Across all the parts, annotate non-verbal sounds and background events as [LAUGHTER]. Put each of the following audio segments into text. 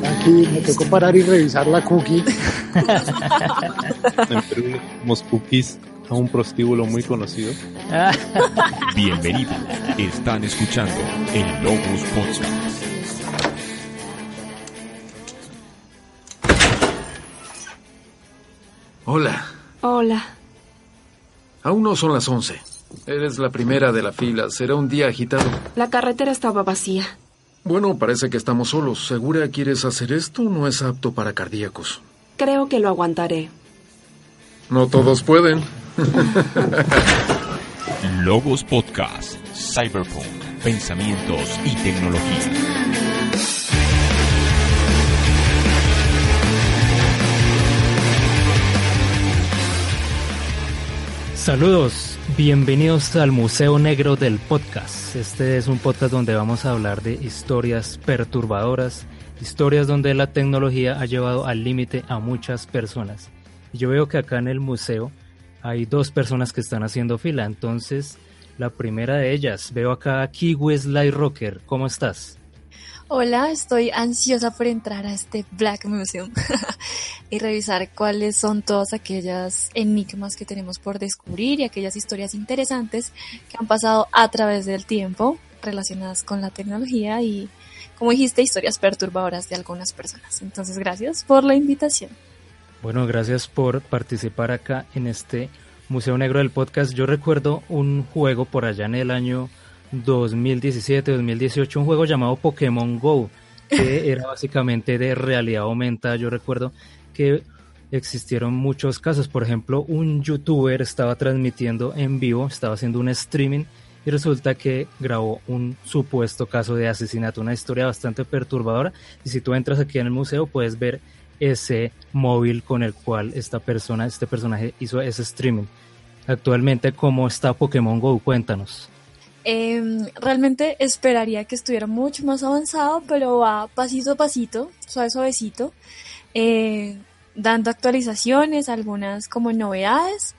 Aquí me tocó parar y revisar la cookie. [LAUGHS] en Perú cookies a un prostíbulo muy conocido. [LAUGHS] Bienvenido. Están escuchando el Logos Podcast. Hola. Hola. Aún no son las once. Eres la primera de la fila. Será un día agitado. La carretera estaba vacía. Bueno, parece que estamos solos. ¿Segura quieres hacer esto? No es apto para cardíacos. Creo que lo aguantaré. No todos pueden. [LAUGHS] Logos Podcast, Cyberpunk, Pensamientos y Tecnología. Saludos, bienvenidos al Museo Negro del Podcast. Este es un podcast donde vamos a hablar de historias perturbadoras, historias donde la tecnología ha llevado al límite a muchas personas. Yo veo que acá en el museo hay dos personas que están haciendo fila, entonces la primera de ellas, veo acá a Kiwi Light Rocker, ¿cómo estás? Hola, estoy ansiosa por entrar a este Black Museum [LAUGHS] y revisar cuáles son todas aquellas enigmas que tenemos por descubrir y aquellas historias interesantes que han pasado a través del tiempo relacionadas con la tecnología y, como dijiste, historias perturbadoras de algunas personas. Entonces, gracias por la invitación. Bueno, gracias por participar acá en este Museo Negro del Podcast. Yo recuerdo un juego por allá en el año 2017-2018 un juego llamado Pokémon Go, que [LAUGHS] era básicamente de realidad aumentada. Yo recuerdo que existieron muchos casos. Por ejemplo, un youtuber estaba transmitiendo en vivo, estaba haciendo un streaming y resulta que grabó un supuesto caso de asesinato, una historia bastante perturbadora. Y si tú entras aquí en el museo, puedes ver ese móvil con el cual esta persona, este personaje hizo ese streaming. Actualmente, ¿cómo está Pokémon Go? Cuéntanos. Em, realmente esperaría que estuviera mucho más avanzado, pero va pasito a pasito, suave suavecito, eh, dando actualizaciones, algunas como novedades.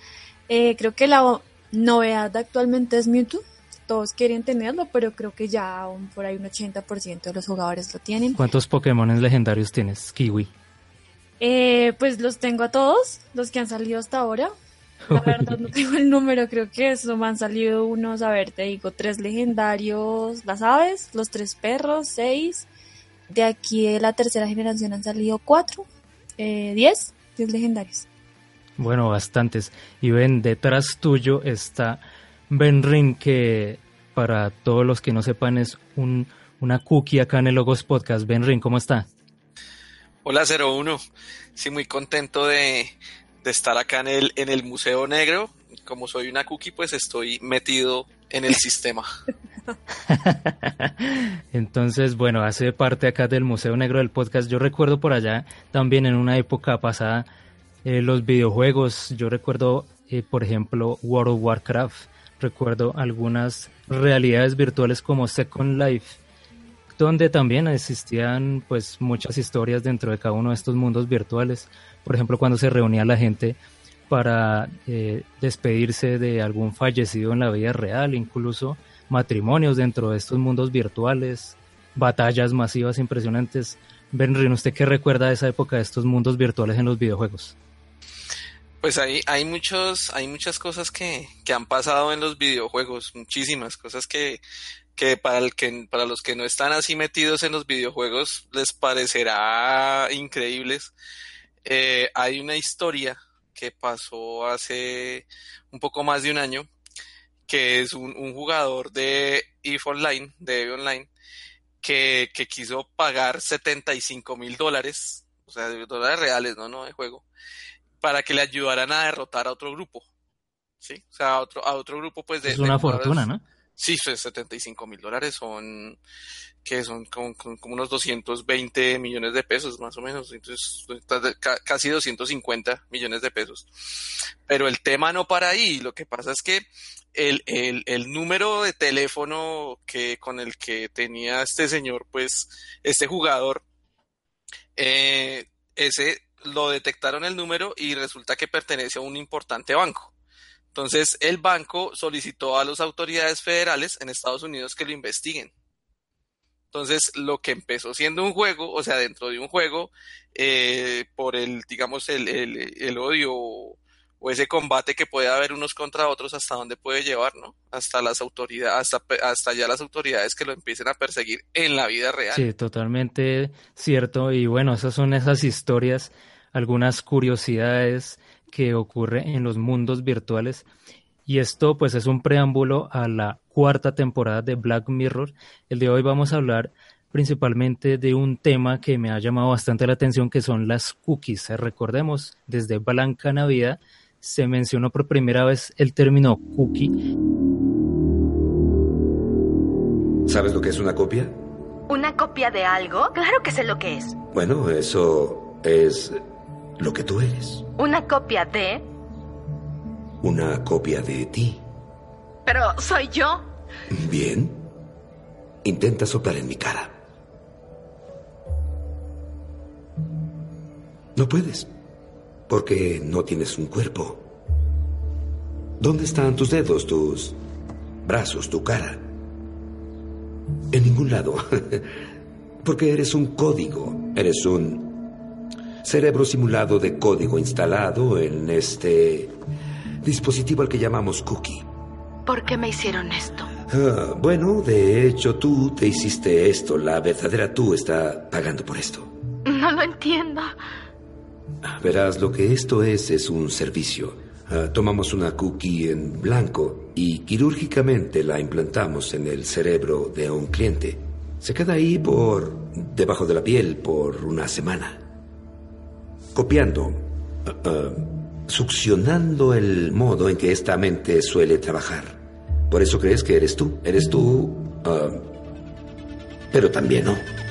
Eh, creo que la novedad actualmente es Mewtwo. Todos quieren tenerlo, pero creo que ya por ahí un 80% de los jugadores lo tienen. ¿Cuántos Pokémon legendarios tienes, Kiwi? Eh, pues los tengo a todos, los que han salido hasta ahora. La [LAUGHS] verdad no tengo el número, creo que eso me han salido unos, a ver, te digo, tres legendarios, las aves, los tres perros, seis. De aquí de la tercera generación han salido cuatro, eh, diez, diez legendarios. Bueno, bastantes. Y ven, detrás tuyo está Benrin, que para todos los que no sepan es un, una cookie acá en el Logos Podcast. Benrin, ¿cómo está? Hola 01, sí, muy contento de, de estar acá en el, en el Museo Negro. Como soy una cookie, pues estoy metido en el sistema. [LAUGHS] Entonces, bueno, hace parte acá del Museo Negro del podcast. Yo recuerdo por allá también en una época pasada eh, los videojuegos. Yo recuerdo, eh, por ejemplo, World of Warcraft. Recuerdo algunas realidades virtuales como Second Life, donde también existían pues muchas historias dentro de cada uno de estos mundos virtuales por ejemplo, cuando se reunía la gente para eh, despedirse de algún fallecido en la vida real, incluso matrimonios dentro de estos mundos virtuales, batallas masivas impresionantes. Benrin, ¿usted qué recuerda de esa época de estos mundos virtuales en los videojuegos? Pues hay, hay muchos, hay muchas cosas que, que han pasado en los videojuegos, muchísimas cosas que, que para el que, para los que no están así metidos en los videojuegos les parecerá increíbles. Eh, hay una historia que pasó hace un poco más de un año, que es un, jugador de EVE Online, de EVE Online, que, que quiso pagar 75 mil dólares, o sea, dólares reales, ¿no? No de juego, para que le ayudaran a derrotar a otro grupo. ¿Sí? O sea, a otro, a otro grupo, pues de. Es una fortuna, ¿no? Sí, 75 pues, mil dólares son que son como, unos 220 millones de pesos más o menos, entonces casi 250 millones de pesos. Pero el tema no para ahí, lo que pasa es que el, el, el número de teléfono que con el que tenía este señor, pues este jugador, eh, ese lo detectaron el número y resulta que pertenece a un importante banco. Entonces el banco solicitó a las autoridades federales en Estados Unidos que lo investiguen Entonces, lo que empezó siendo un juego, o sea, dentro de un juego, eh, por el, digamos, el, el, el odio o, ese combate que puede haber unos contra otros, hasta dónde puede llevar, ¿no? Hasta las autoridades, hasta, hasta ya las autoridades que lo empiecen a perseguir en la vida real. Sí, totalmente cierto. Y bueno, esas son esas historias, algunas curiosidades que ocurren en los mundos virtuales. Y esto pues es un preámbulo a la cuarta temporada de Black Mirror. El de hoy vamos a hablar principalmente de un tema que me ha llamado bastante la atención, que son las cookies. Recordemos, desde Blanca Navidad se mencionó por primera vez el término cookie. ¿Sabes lo que es una copia? ¿Una copia de algo? Claro que sé lo que es. Bueno, eso es lo que tú eres. ¿Una copia de? Una copia de ti. Pero soy yo. Bien. Intenta soplar en mi cara. No puedes, porque no tienes un cuerpo. ¿Dónde están tus dedos, tus brazos, tu cara? En ningún lado. [LAUGHS] porque eres un código, eres un cerebro simulado de código instalado en este dispositivo al que llamamos cookie. ¿Por qué me hicieron esto? Ah, bueno, de hecho tú te hiciste esto. La verdadera tú está pagando por esto. No lo entiendo. Verás, lo que esto es es un servicio. Uh, tomamos una cookie en blanco y quirúrgicamente la implantamos en el cerebro de un cliente. Se queda ahí por debajo de la piel por una semana. Copiando, uh, uh, succionando el modo en que esta mente suele trabajar. Por eso crees que eres tú. Eres tú, pero también no.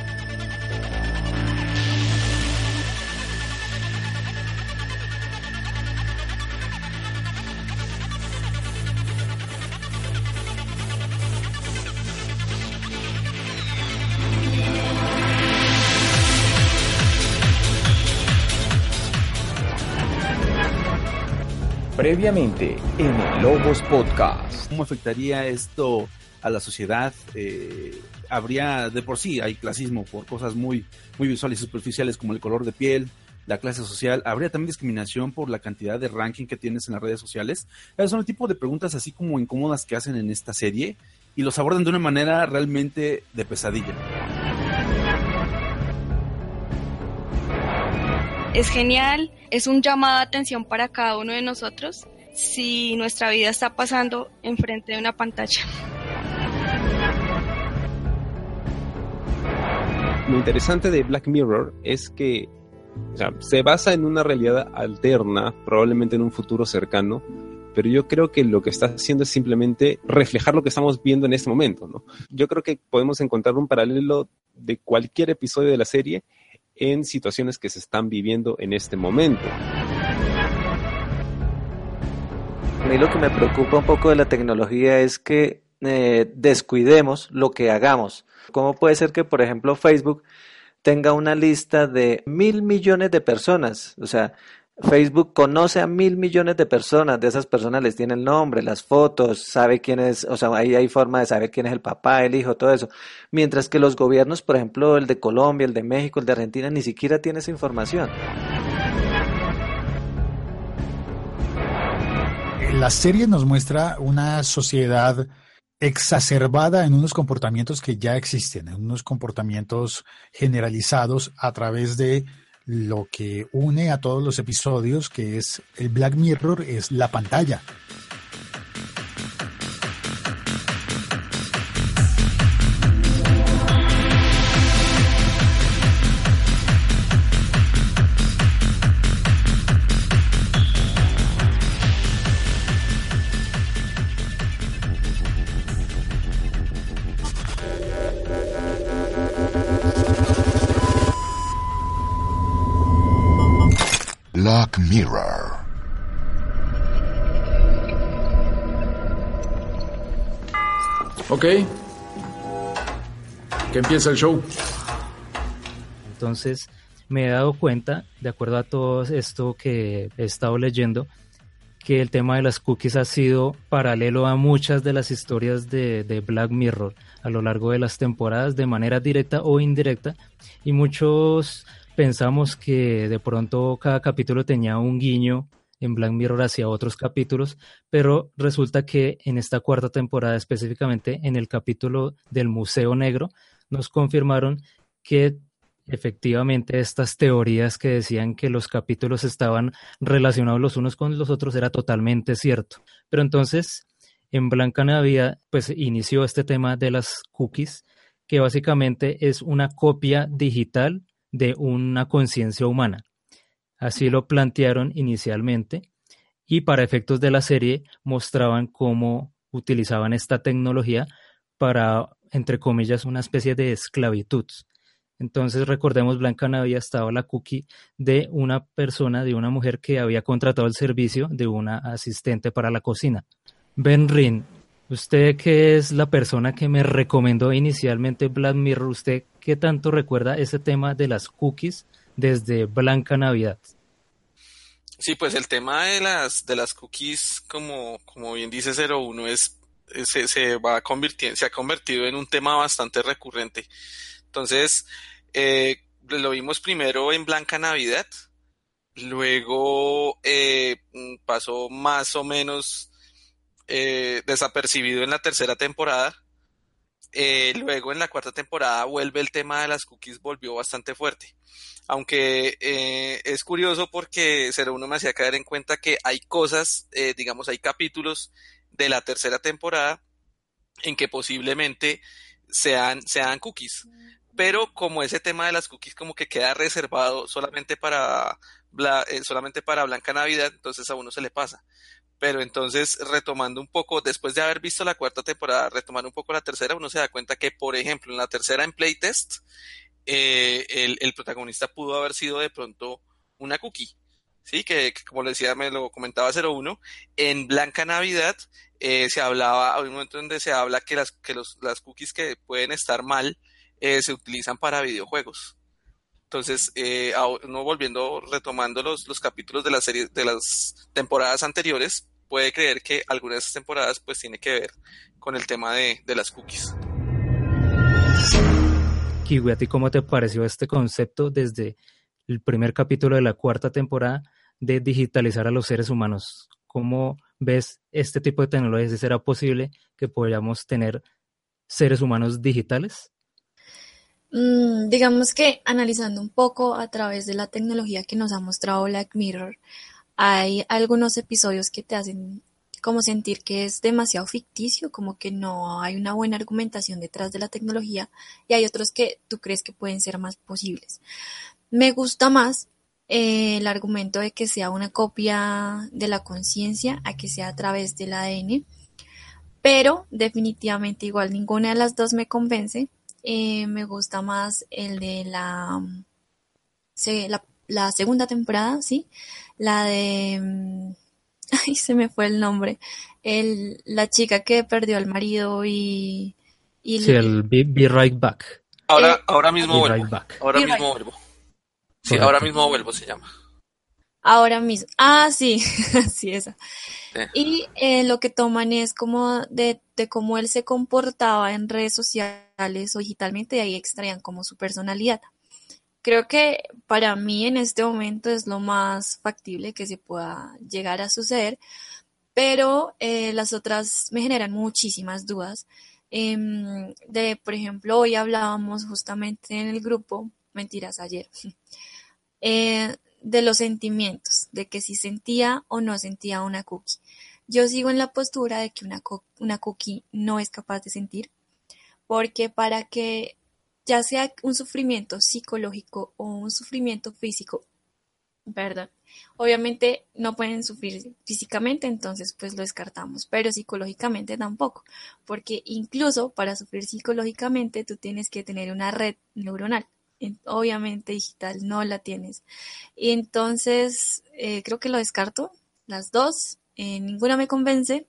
Previamente en Lobos Podcast. ¿Cómo afectaría esto a la sociedad? Eh, habría, de por sí, hay clasismo por cosas muy, muy visuales y superficiales como el color de piel, la clase social. ¿Habría también discriminación por la cantidad de ranking que tienes en las redes sociales? Esos son el tipo de preguntas así como incómodas que hacen en esta serie y los abordan de una manera realmente de pesadilla. Es genial, es un llamado de atención para cada uno de nosotros si nuestra vida está pasando enfrente de una pantalla. Lo interesante de Black Mirror es que se basa en una realidad alterna, probablemente en un futuro cercano, pero yo creo que lo que está haciendo es simplemente reflejar lo que estamos viendo en este momento, ¿no? Yo creo que podemos encontrar un paralelo de cualquier episodio de la serie en situaciones que se están viviendo en este momento. A mí lo que me preocupa un poco de la tecnología es que eh, descuidemos lo que hagamos. ¿Cómo puede ser que, por ejemplo, Facebook tenga una lista de mil millones de personas? O sea, Facebook conoce a mil millones de personas, de esas personas les tiene el nombre, las fotos, sabe quién es, o sea, ahí hay forma de saber quién es el papá, el hijo, todo eso. Mientras que los gobiernos, por ejemplo, el de Colombia, el de México, el de Argentina, ni siquiera tiene esa información. La serie nos muestra una sociedad exacerbada en unos comportamientos que ya existen, en unos comportamientos generalizados a través de lo que une a todos los episodios, que es el Black Mirror, es la pantalla. Ok. Que empieza el show. Entonces, me he dado cuenta, de acuerdo a todo esto que he estado leyendo, que el tema de las cookies ha sido paralelo a muchas de las historias de, de, Black Mirror a lo largo de las temporadas de manera directa o indirecta y muchos pensamos que de pronto cada capítulo tenía un guiño en Black Mirror hacia otros capítulos, pero resulta que en esta cuarta temporada específicamente en el capítulo del Museo Negro nos confirmaron que efectivamente estas teorías que decían que los capítulos estaban relacionados los unos con los otros era totalmente cierto. Pero entonces, en Blanca Navidad, pues inició este tema de las cookies, que básicamente es una copia digital de una conciencia humana. Así lo plantearon inicialmente y para efectos de la serie mostraban cómo utilizaban esta tecnología para, entre comillas, una especie de esclavitud. Entonces recordemos, Blanca había estado la cookie de una persona, de una mujer que había contratado el servicio de una asistente para la cocina. Ben Rin, usted que es la persona que me recomendó inicialmente Black ¿usted qué tanto recuerda ese tema de las cookies desde Blanca Navidad? Sí, pues el tema de las de las cookies, como, como bien dice 01, es, se, se va convirtiendo, se ha convertido en un tema bastante recurrente. Entonces, eh, lo vimos primero en Blanca Navidad, luego eh, pasó más o menos eh, desapercibido en la tercera temporada. Eh, luego en la cuarta temporada vuelve el tema de las cookies, volvió bastante fuerte. Aunque eh, es curioso porque 01 me hacía caer en cuenta que hay cosas, eh, digamos, hay capítulos de la tercera temporada en que posiblemente sean, sean cookies. Pero como ese tema de las cookies como que queda reservado solamente para, eh, solamente para Blanca Navidad, entonces a uno se le pasa. Pero entonces, retomando un poco, después de haber visto la cuarta temporada, retomando un poco la tercera, uno se da cuenta que, por ejemplo, en la tercera en Playtest, eh, el, el, protagonista pudo haber sido de pronto una cookie. Sí, que, que como le decía, me lo comentaba 01, en Blanca Navidad eh, se hablaba, hay un momento donde se habla que las, que los, las cookies que pueden estar mal eh, se utilizan para videojuegos. Entonces, eh, no volviendo, retomando los, los capítulos de la serie, de las temporadas anteriores, puede creer que algunas de esas temporadas pues tiene que ver con el tema de, de las cookies. Kiwi, ¿a ti cómo te pareció este concepto desde el primer capítulo de la cuarta temporada de digitalizar a los seres humanos? ¿Cómo ves este tipo de tecnologías? ¿Será posible que podamos tener seres humanos digitales? Mm, digamos que analizando un poco a través de la tecnología que nos ha mostrado Black Mirror, hay algunos episodios que te hacen como sentir que es demasiado ficticio, como que no hay una buena argumentación detrás de la tecnología y hay otros que tú crees que pueden ser más posibles. Me gusta más eh, el argumento de que sea una copia de la conciencia a que sea a través del ADN, pero definitivamente igual ninguna de las dos me convence. Eh, me gusta más el de la, segunda temporada, ¿sí? La de mm, [LAUGHS] ay, se me fue el nombre, el, la chica que perdió al marido y... y sí, el Be, be Right Back. Ahora, eh, ahora mismo vuelvo. Right back. Ahora be mismo right. vuelvo. Sí, Correcto. ahora mismo vuelvo se llama. Ahora mismo. Ah, sí, [LAUGHS] sí, esa. Sí. Y eh, lo que toman es como de, de, cómo él se comportaba en redes sociales o digitalmente y ahí extraían como su personalidad. Creo que para mí en este momento es lo más factible que se pueda llegar a suceder, pero eh, las otras me generan muchísimas dudas. Eh, de, por ejemplo, hoy hablábamos justamente en el grupo, mentiras, ayer, [LAUGHS] eh, de los sentimientos, de que si sentía o no sentía una cookie. Yo sigo en la postura de que una, una cookie no es capaz de sentir, porque para que ya sea un sufrimiento psicológico o un sufrimiento físico, ¿verdad? Obviamente no pueden sufrir físicamente, entonces pues lo descartamos, pero psicológicamente tampoco, porque incluso para sufrir psicológicamente tú tienes que tener una red neuronal, obviamente digital no la tienes. Entonces eh, creo que lo descarto, las dos, eh, ninguna me convence,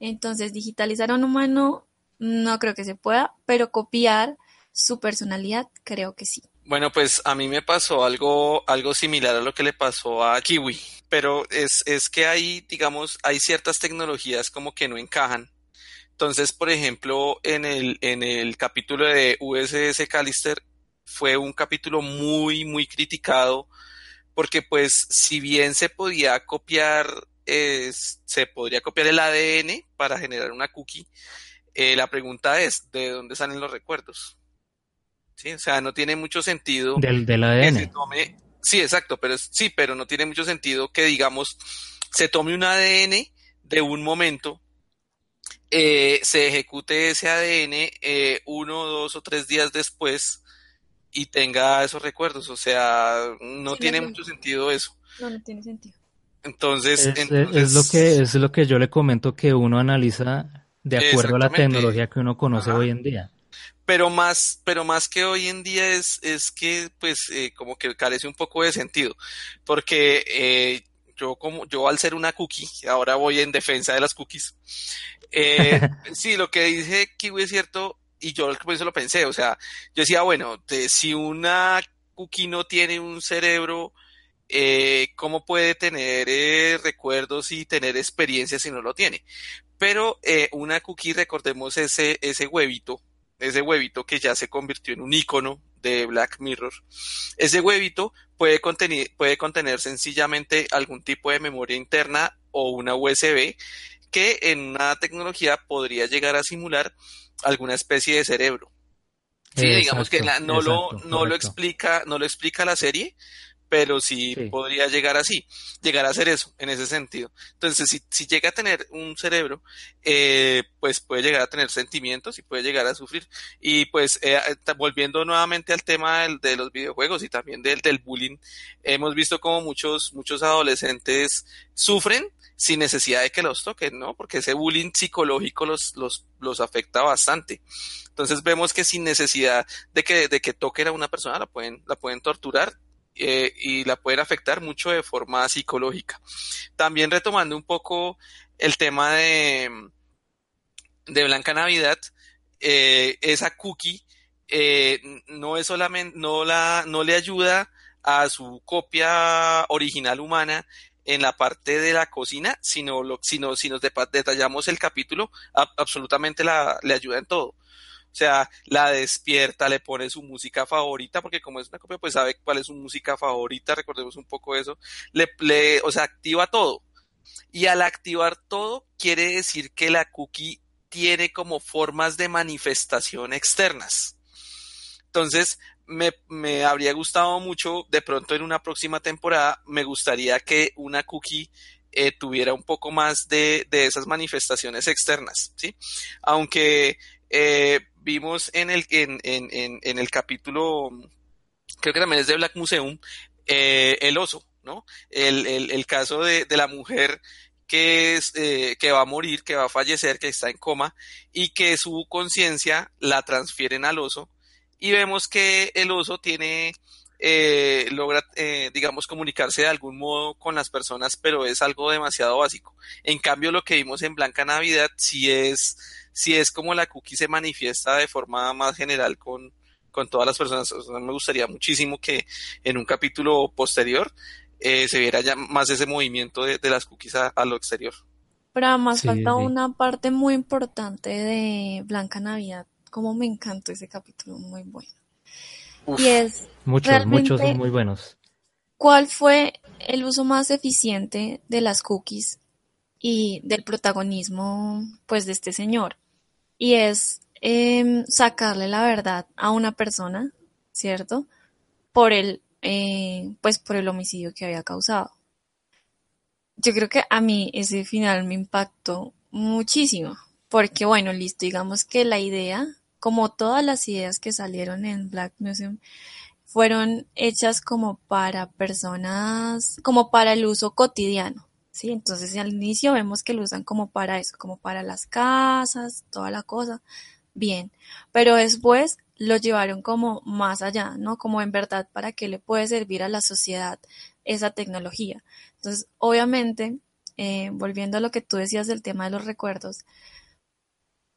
entonces digitalizar a un humano no creo que se pueda, pero copiar su personalidad, creo que sí. Bueno, pues a mí me pasó algo, algo similar a lo que le pasó a Kiwi, pero es, es que hay, digamos, hay ciertas tecnologías como que no encajan. Entonces, por ejemplo, en el, en el capítulo de USS Callister fue un capítulo muy, muy criticado porque pues si bien se podía copiar, se podría copiar el ADN para generar una cookie, eh, la pregunta es, ¿de dónde salen los recuerdos? ¿Sí? O sea, no tiene mucho sentido. Del, del ADN. sí, exacto, pero sí, pero no tiene mucho sentido que, digamos, se tome un ADN de un momento, eh, se ejecute ese ADN eh, uno, dos o tres días después y tenga esos recuerdos. O sea, no tiene mucho sentido eso. No, no tiene sentido. Entonces, es, entonces, es, lo que es lo que yo le comento que uno analiza de acuerdo a la tecnología que uno conoce Ajá. hoy en día. Pero más, pero más que hoy en día es, es que pues eh, como que carece un poco de sentido, porque eh, yo como yo al ser una cookie, ahora voy en defensa de las cookies, eh, [LAUGHS] sí, lo que dice Kiwi es cierto y yo por eso lo pensé, o sea, yo decía, bueno, de- si una cookie no tiene un cerebro, eh, ¿cómo puede tener eh, recuerdos y tener experiencias si no lo tiene? Pero eh, una cookie, recordemos ese, ese huevito, ese huevito que ya se convirtió en un icono de Black Mirror. Ese huevito puede contener, puede contener sencillamente algún tipo de memoria interna o una USB que en una tecnología podría llegar a simular alguna especie de cerebro. Sí, digamos que la- no lo, no lo explica, no lo explica la serie, pero sí, Sí. podría llegar así, llegar a hacer eso, en ese sentido. Entonces, si, si llega a tener un cerebro, eh, pues puede llegar a tener sentimientos y puede llegar a sufrir. Y pues, eh, ta- volviendo nuevamente al tema del- de los videojuegos y también del, del bullying, hemos visto como muchos, muchos adolescentes sufren sin necesidad de que los toquen, ¿no? Porque ese bullying psicológico los, los, los afecta bastante. Entonces vemos que sin necesidad de que, de que toquen a una persona la pueden, la pueden torturar eh, y la pueden afectar mucho de forma psicológica. También retomando un poco el tema de, de Blanca Navidad, eh, esa cookie eh, no es solamente, no la, no le ayuda a su copia original humana en la parte de la cocina, sino, lo, sino si nos detallamos el capítulo, absolutamente la, le ayuda en todo. Sea, la despierta, le pone su música favorita, porque como es una copia, pues sabe cuál es su música favorita, recordemos un poco eso. Le, le, o sea, activa todo. Y al activar todo, quiere decir que la cookie tiene como formas de manifestación externas. Entonces, me, me habría gustado mucho, de pronto en una próxima temporada, me gustaría que una cookie eh, tuviera un poco más de, de esas manifestaciones externas, ¿sí? Aunque eh, vimos en el, en, en, en, el capítulo, creo que también es de Black Museum, eh, el oso, ¿no? El, el, el caso de, de la mujer que, es, eh, que va a morir, que va a fallecer, que está en coma y que su conciencia la transfieren al oso y vemos que el oso tiene, eh, logra, eh, digamos, comunicarse de algún modo con las personas, pero es algo demasiado básico. En cambio, lo que vimos en Blanca Navidad sí es, sí es como la cookie se manifiesta de forma más general con, con todas las personas. O sea, me gustaría muchísimo que en un capítulo posterior eh, se viera ya más ese movimiento de, de las cookies a, a, lo exterior. Pero además Sí, falta sí. una parte muy importante de Blanca Navidad. Como me encantó ese capítulo, muy bueno. Uf. Y es Muchos, muchos son muy buenos. cuál fue el uso más eficiente de las cookies y del protagonismo pues de este señor. Y es em, sacarle la verdad a una persona, ¿cierto? Por el, eh, pues por el homicidio que había causado. Yo creo que a mí ese final me impactó muchísimo, porque bueno, listo, digamos que la idea, como todas las ideas que salieron en Black Museum, fueron hechas como para personas, como para el uso cotidiano, ¿sí? Entonces al inicio vemos que lo usan como para eso, como para las casas, toda la cosa, bien, pero después lo llevaron como más allá, ¿no? Como en verdad para qué le puede servir a la sociedad esa tecnología. Entonces, obviamente, eh, volviendo a lo que tú decías del tema de los recuerdos,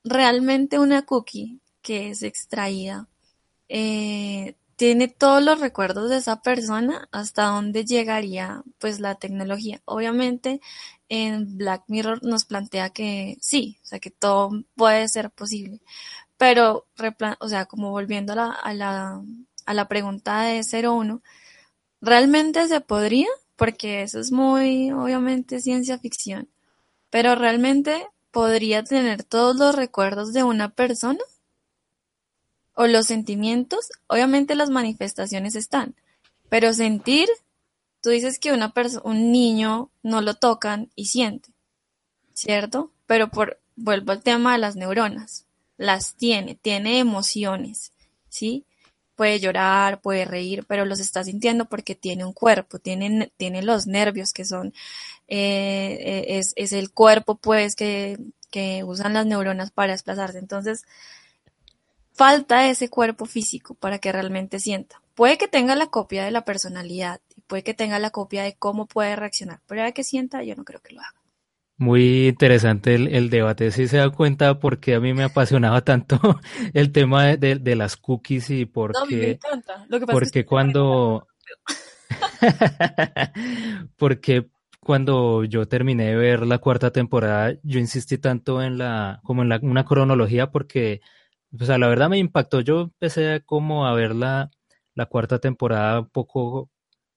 realmente una cookie que es extraída eh, tiene todos los recuerdos de esa persona, hasta dónde llegaría pues la tecnología. Obviamente en Black Mirror nos plantea que sí, o sea que todo puede ser posible, pero o sea, como volviendo a la, a la, a la pregunta de 01, ¿realmente se podría? Porque eso es muy, obviamente, ciencia ficción, pero realmente podría tener todos los recuerdos de una persona o los sentimientos, obviamente las manifestaciones están, pero sentir, tú dices que una un niño no lo tocan y siente, ¿cierto? Pero por, vuelvo al tema de las neuronas, las tiene, tiene emociones, ¿sí? Puede llorar, puede reír, pero los está sintiendo porque tiene un cuerpo, tiene, tiene los nervios que son, eh, eh, es, es el cuerpo pues que, que usan las neuronas para desplazarse. Entonces, falta ese cuerpo físico para que realmente sienta. Puede que tenga la copia de la personalidad y puede que tenga la copia de cómo puede reaccionar, pero ya que sienta, yo no creo que lo haga. Muy interesante el, debate, si se da cuenta porque a mí me apasionaba tanto [LAUGHS] el tema de, las cookies y porque, no, me encanta. Lo que pasa porque es que cuando [LAUGHS] porque cuando yo terminé de ver la cuarta temporada, yo insistí tanto en la como en la, una cronología porque o sea, la verdad me impactó. Yo empecé como a ver la, la cuarta temporada un poco,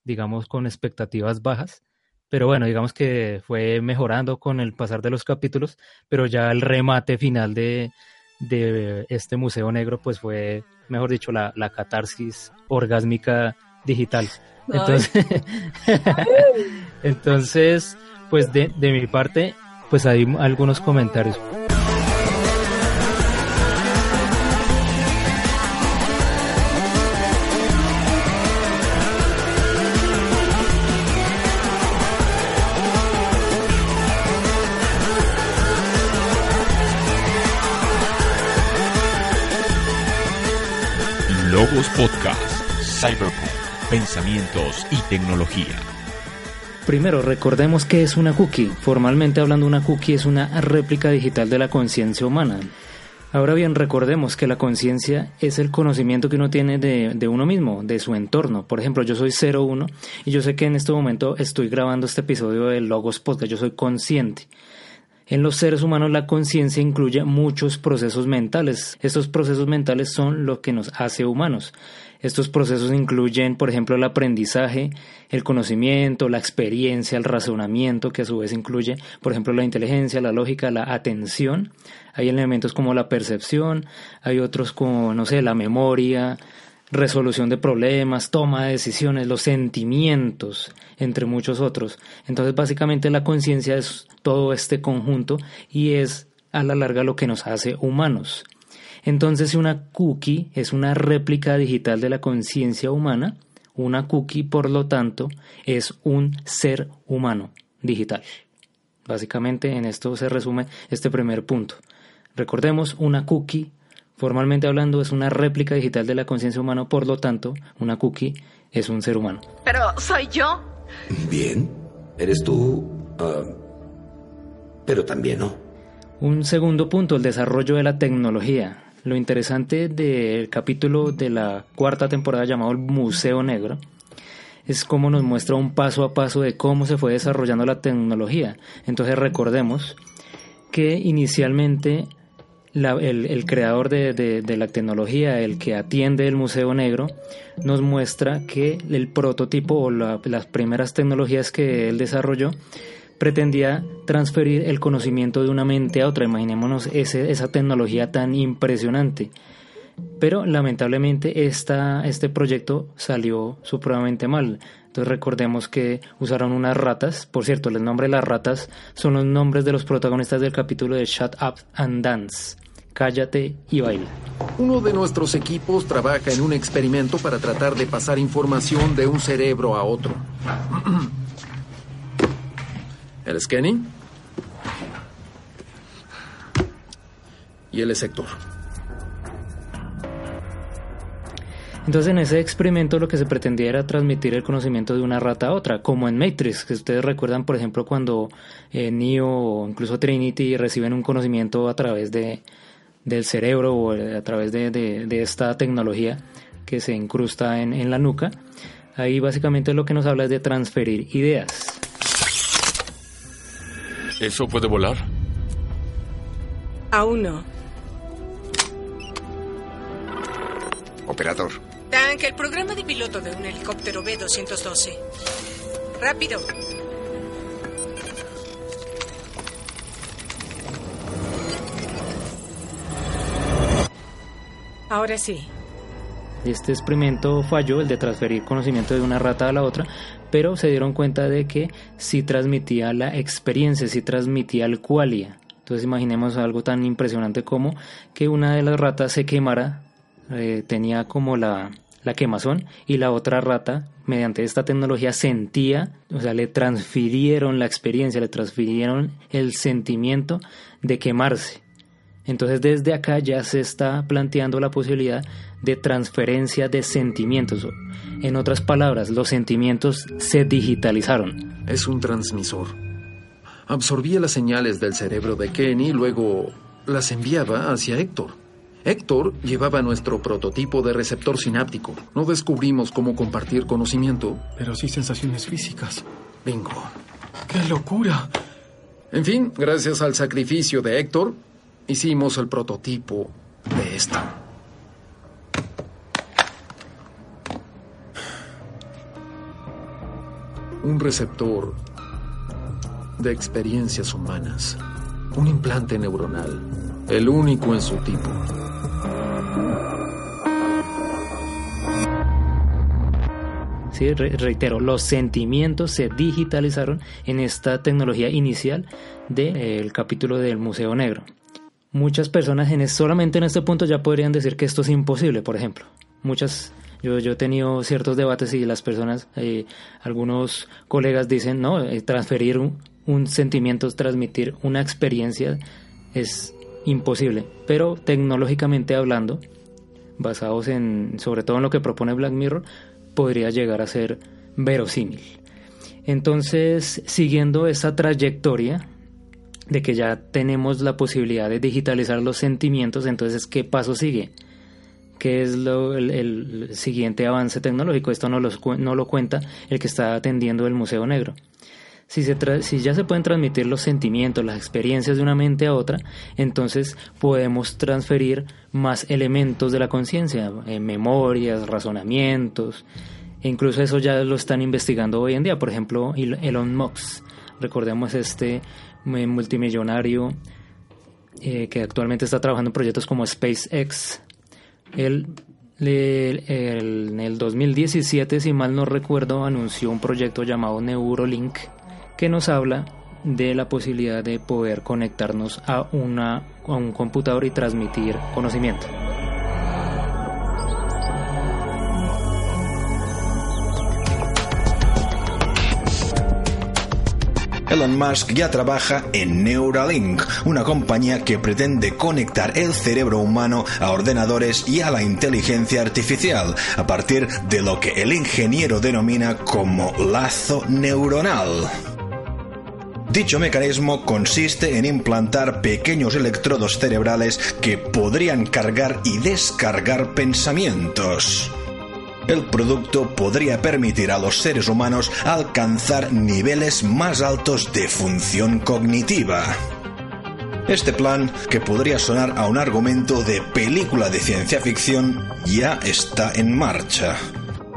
digamos, con expectativas bajas. Pero bueno, digamos que fue mejorando con el pasar de los capítulos, pero ya el remate final de, de este Museo Negro, pues fue, mejor dicho, la, la catarsis orgásmica digital. Entonces, [LAUGHS] entonces pues de, de mi parte, pues hay algunos comentarios. Logos Podcast, Cyberpunk, Pensamientos y Tecnología. Primero, recordemos que es una cookie. Formalmente hablando, una cookie es una réplica digital de la conciencia humana. Ahora bien, recordemos que la conciencia es el conocimiento que uno tiene de, de, uno mismo, de su entorno. Por ejemplo, yo soy 01 y yo sé que en este momento estoy grabando este episodio de Logos Podcast, yo soy consciente. En los seres humanos la conciencia incluye muchos procesos mentales. Estos procesos mentales son lo que nos hace humanos. Estos procesos incluyen, por ejemplo, el aprendizaje, el conocimiento, la experiencia, el razonamiento, que a su vez incluye, por ejemplo, la inteligencia, la lógica, la atención. Hay elementos como la percepción, hay otros como, no sé, la memoria, resolución de problemas, toma de decisiones, los sentimientos, entre muchos otros. Entonces, básicamente la conciencia es todo este conjunto y es a la larga lo que nos hace humanos. Entonces, si una cookie es una réplica digital de la conciencia humana, una cookie, por lo tanto, es un ser humano digital. Básicamente en esto se resume este primer punto. Recordemos, una cookie Formalmente hablando, es una réplica digital de la conciencia humana, por lo tanto, una cookie es un ser humano. Pero soy yo. Bien, eres tú, ah, pero también no. Un segundo punto, el desarrollo de la tecnología. Lo interesante del capítulo de la cuarta temporada llamado El Museo Negro es cómo nos muestra un paso a paso de cómo se fue desarrollando la tecnología. Entonces recordemos que inicialmente el, creador de, la tecnología, el que atiende el Museo Negro, nos muestra que el prototipo o las primeras tecnologías que él desarrolló pretendía transferir el conocimiento de una mente a otra. Imaginémonos esa tecnología tan impresionante. Pero lamentablemente este proyecto salió supremamente mal. Entonces recordemos que usaron unas ratas. Por cierto, el nombre de las ratas son los nombres de los protagonistas del capítulo de Shut Up and Dance. Cállate y baila. Uno de nuestros equipos trabaja en un experimento para tratar de pasar información de un cerebro a otro. [CLEARS THROAT] Es Kenny. Y él es Entonces en ese experimento lo que se pretendía era transmitir el conocimiento de una rata a otra, como en Matrix, que ustedes recuerdan por ejemplo cuando eh, Neo o incluso Trinity reciben un conocimiento a través de, del cerebro o a través de, esta tecnología, que se incrusta en, en la nuca. Ahí básicamente lo que nos habla es de transferir ideas. ¿Eso puede volar? Aún no. Operador. Tank, el programa de piloto de un helicóptero B-212. Rápido. Ahora sí. Este experimento falló, el de transferir conocimiento de una rata a la otra, pero se dieron cuenta de que sí transmitía la experiencia, sí transmitía el qualia. Entonces imaginemos algo tan impresionante como que una de las ratas se quemara, eh, tenía como la, la quemazón y la otra rata, mediante esta tecnología, sentía, o sea, le transfirieron la experiencia, le transfirieron el sentimiento de quemarse. Entonces desde acá ya se está planteando la posibilidad de transferencia de sentimientos. En otras palabras, los sentimientos se digitalizaron. Es un transmisor. Absorbía las señales del cerebro de Kenny y luego las enviaba hacia Héctor. Héctor llevaba nuestro prototipo de receptor sináptico. No descubrimos cómo compartir conocimiento. Pero sí sensaciones físicas. Bingo. ¡Qué locura! En fin, gracias al sacrificio de Héctor, hicimos el prototipo de esto. Un receptor de experiencias humanas. Un implante neuronal. El único en su tipo. Sí, re- reitero, los sentimientos se digitalizaron en esta tecnología inicial del capítulo del Museo Negro. Muchas personas en solamente en este punto ya podrían decir que esto es imposible, por ejemplo. Muchas, yo, yo he tenido ciertos debates y las personas, eh, algunos colegas dicen, no, eh, transferir un, un sentimiento, transmitir una experiencia es imposible. Pero tecnológicamente hablando, basados en, sobre todo en lo que propone Black Mirror, podría llegar a ser verosímil. Entonces, siguiendo esa trayectoria de que ya tenemos la posibilidad de digitalizar los sentimientos, entonces, ¿qué paso sigue? ¿Qué es lo- el, el siguiente avance tecnológico? Esto no, lo cuenta el que está atendiendo el Museo Negro. Si, ya se pueden transmitir los sentimientos, las experiencias de una mente a otra, entonces podemos transferir más elementos de la conciencia, eh, memorias, razonamientos. E incluso eso ya lo están investigando hoy en día. Por ejemplo, El- Elon Musk. Recordemos este eh, multimillonario eh, que actualmente está trabajando en proyectos como SpaceX. Él en el 2017, si mal no recuerdo, anunció un proyecto llamado Neurolink que nos habla de la posibilidad de poder conectarnos a, una, a un computador y transmitir conocimiento. Elon Musk ya trabaja en Neuralink, una compañía que pretende conectar el cerebro humano a ordenadores y a la inteligencia artificial, a partir de lo que el ingeniero denomina como lazo neuronal. Dicho mecanismo consiste en implantar pequeños electrodos cerebrales que podrían cargar y descargar pensamientos. El producto podría permitir a los seres humanos alcanzar niveles más altos de función cognitiva. Este plan, que podría sonar a un argumento de película de ciencia ficción, ya está en marcha.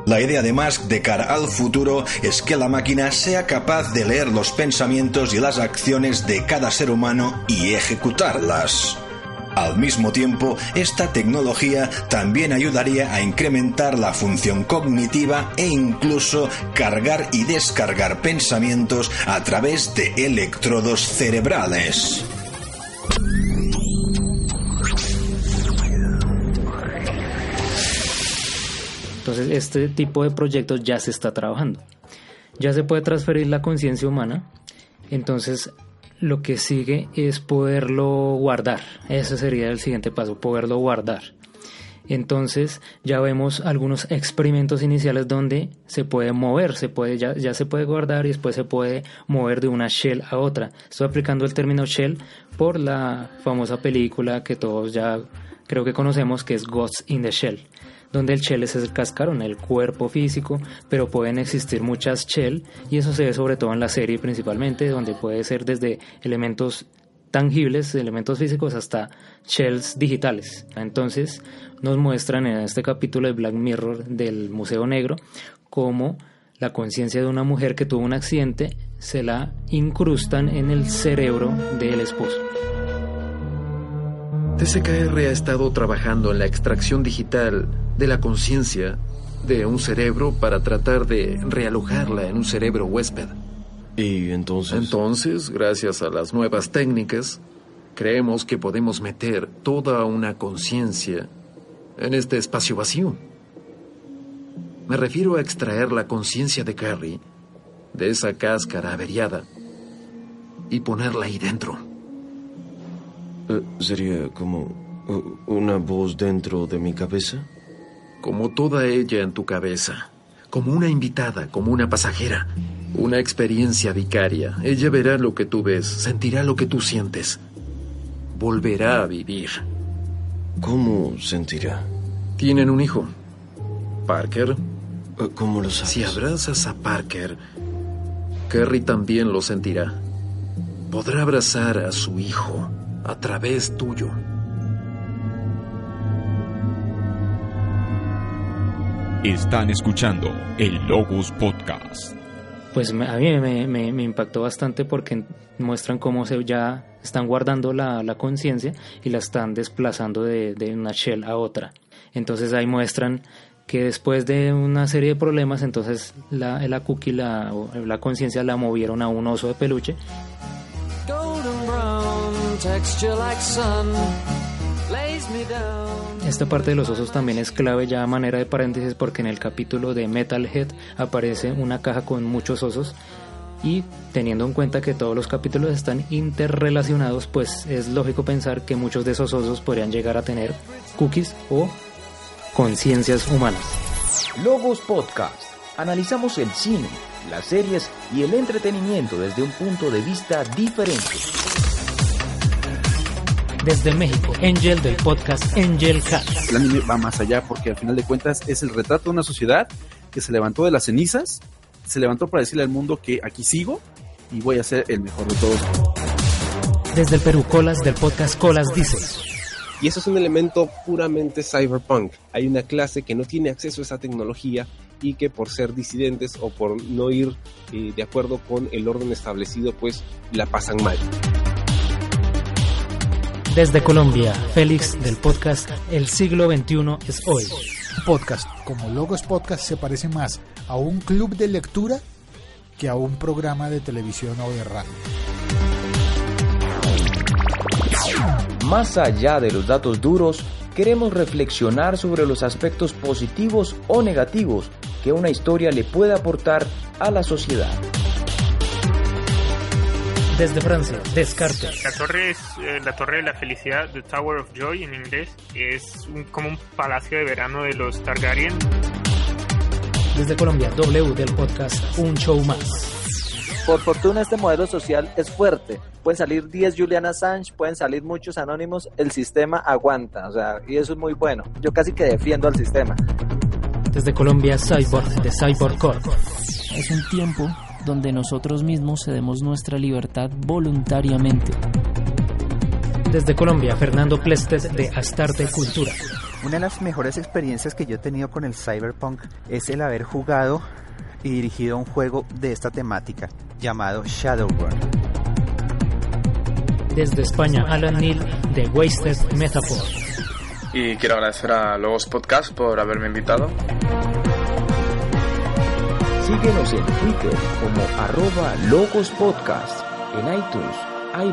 La idea de Musk de cara al futuro es que la máquina sea capaz de leer los pensamientos y las acciones de cada ser humano y ejecutarlas. Al mismo tiempo, esta tecnología también ayudaría a incrementar la función cognitiva e incluso cargar y descargar pensamientos a través de electrodos cerebrales. Entonces, este tipo de proyectos ya se está trabajando. Ya se puede transferir la conciencia humana. Entonces, lo que sigue es poderlo guardar. Ese sería el siguiente paso, poderlo guardar. Entonces ya vemos algunos experimentos iniciales donde se puede mover, se puede, ya, ya se puede guardar y después se puede mover de una shell a otra. Estoy aplicando el término shell por la famosa película que todos ya creo que conocemos que es Ghost in the Shell. Donde el shell es el cascarón, el cuerpo físico, pero pueden existir muchas shell y eso se ve sobre todo en la serie principalmente, donde puede ser desde elementos tangibles, elementos físicos, hasta shells digitales. Entonces nos muestran en este capítulo de Black Mirror del Museo Negro cómo la conciencia de una mujer que tuvo un accidente se la incrustan en el cerebro del esposo. TCKR ha estado trabajando en la extracción digital de la conciencia de un cerebro para tratar de realojarla en un cerebro huésped. ¿Y entonces? Entonces, gracias a las nuevas técnicas, creemos que podemos meter toda una conciencia en este espacio vacío. Me refiero a extraer la conciencia de Carrie de esa cáscara averiada y ponerla ahí dentro. Eh, ¿Sería como una voz dentro de mi cabeza? Como toda ella en tu cabeza. Como una invitada, como una pasajera. Una experiencia vicaria. Ella verá lo que tú ves, sentirá lo que tú sientes. Volverá a vivir. ¿Cómo sentirá? Tienen un hijo. Parker. Eh, ¿Cómo lo sabes? Si abrazas a Parker, Kerry también lo sentirá. Podrá abrazar a su hijo a través tuyo. Están escuchando el Logos Podcast. Pues a mí me, me- me impactó bastante porque muestran cómo se ya están guardando la, la conciencia y la están desplazando de, de una shell a otra. Entonces ahí muestran que después de una serie de problemas, entonces la, la cookie, la, o la conciencia la movieron a un oso de peluche Esta parte de los osos también es clave ya a manera de paréntesis porque en el capítulo de Metalhead aparece una caja con muchos osos y teniendo en cuenta que todos los capítulos están interrelacionados pues es lógico pensar que muchos de esos osos podrían llegar a tener cookies o conciencias humanas. Logos Podcast. Analizamos el cine, las series y el entretenimiento desde un punto de vista diferente. Desde México, Angel del podcast Angel Cat. El anime va más allá porque al final de cuentas es el retrato de una sociedad que se levantó de las cenizas, se levantó para decirle al mundo que aquí sigo y voy a ser el mejor de todos. Desde el Perú, Colas del podcast Colas dice. Y eso es un elemento puramente cyberpunk. Hay una clase que no tiene acceso a esa tecnología y que por ser disidentes o por no ir eh, de acuerdo con el orden establecido, pues la pasan mal. Desde Colombia, Félix del podcast El siglo XXI es hoy. Podcast, como Logos Podcast, se parece más a un club de lectura que a un programa de televisión o de radio. Más allá de los datos duros, queremos reflexionar sobre los aspectos positivos o negativos que una historia le puede aportar a la sociedad. Desde Francia, Descartes. La torre es eh, la torre de la felicidad, the Tower of Joy en inglés, es un- como un palacio de verano de los Targaryen. Desde Colombia, W del podcast Un Show Más. Por fortuna este modelo social es fuerte. Pueden salir 10 Julian Assange, pueden salir muchos anónimos, el sistema aguanta, o sea, y eso es muy bueno. Yo casi que defiendo al sistema. Desde Colombia, Cyborg de Cyborg Corp. Es un tiempo donde nosotros mismos cedemos nuestra libertad voluntariamente. Desde Colombia, Fernando Plested de Astarte Cultura. Una de las mejores experiencias que yo he tenido con el Cyberpunk es el haber jugado y dirigido un juego de esta temática llamado Shadowrun. Desde España, Alan Neal de Wasted Metaphor. Y quiero agradecer a Logos Podcast por haberme invitado. Síguenos en Twitter como arroba Logos Podcast, en iTunes,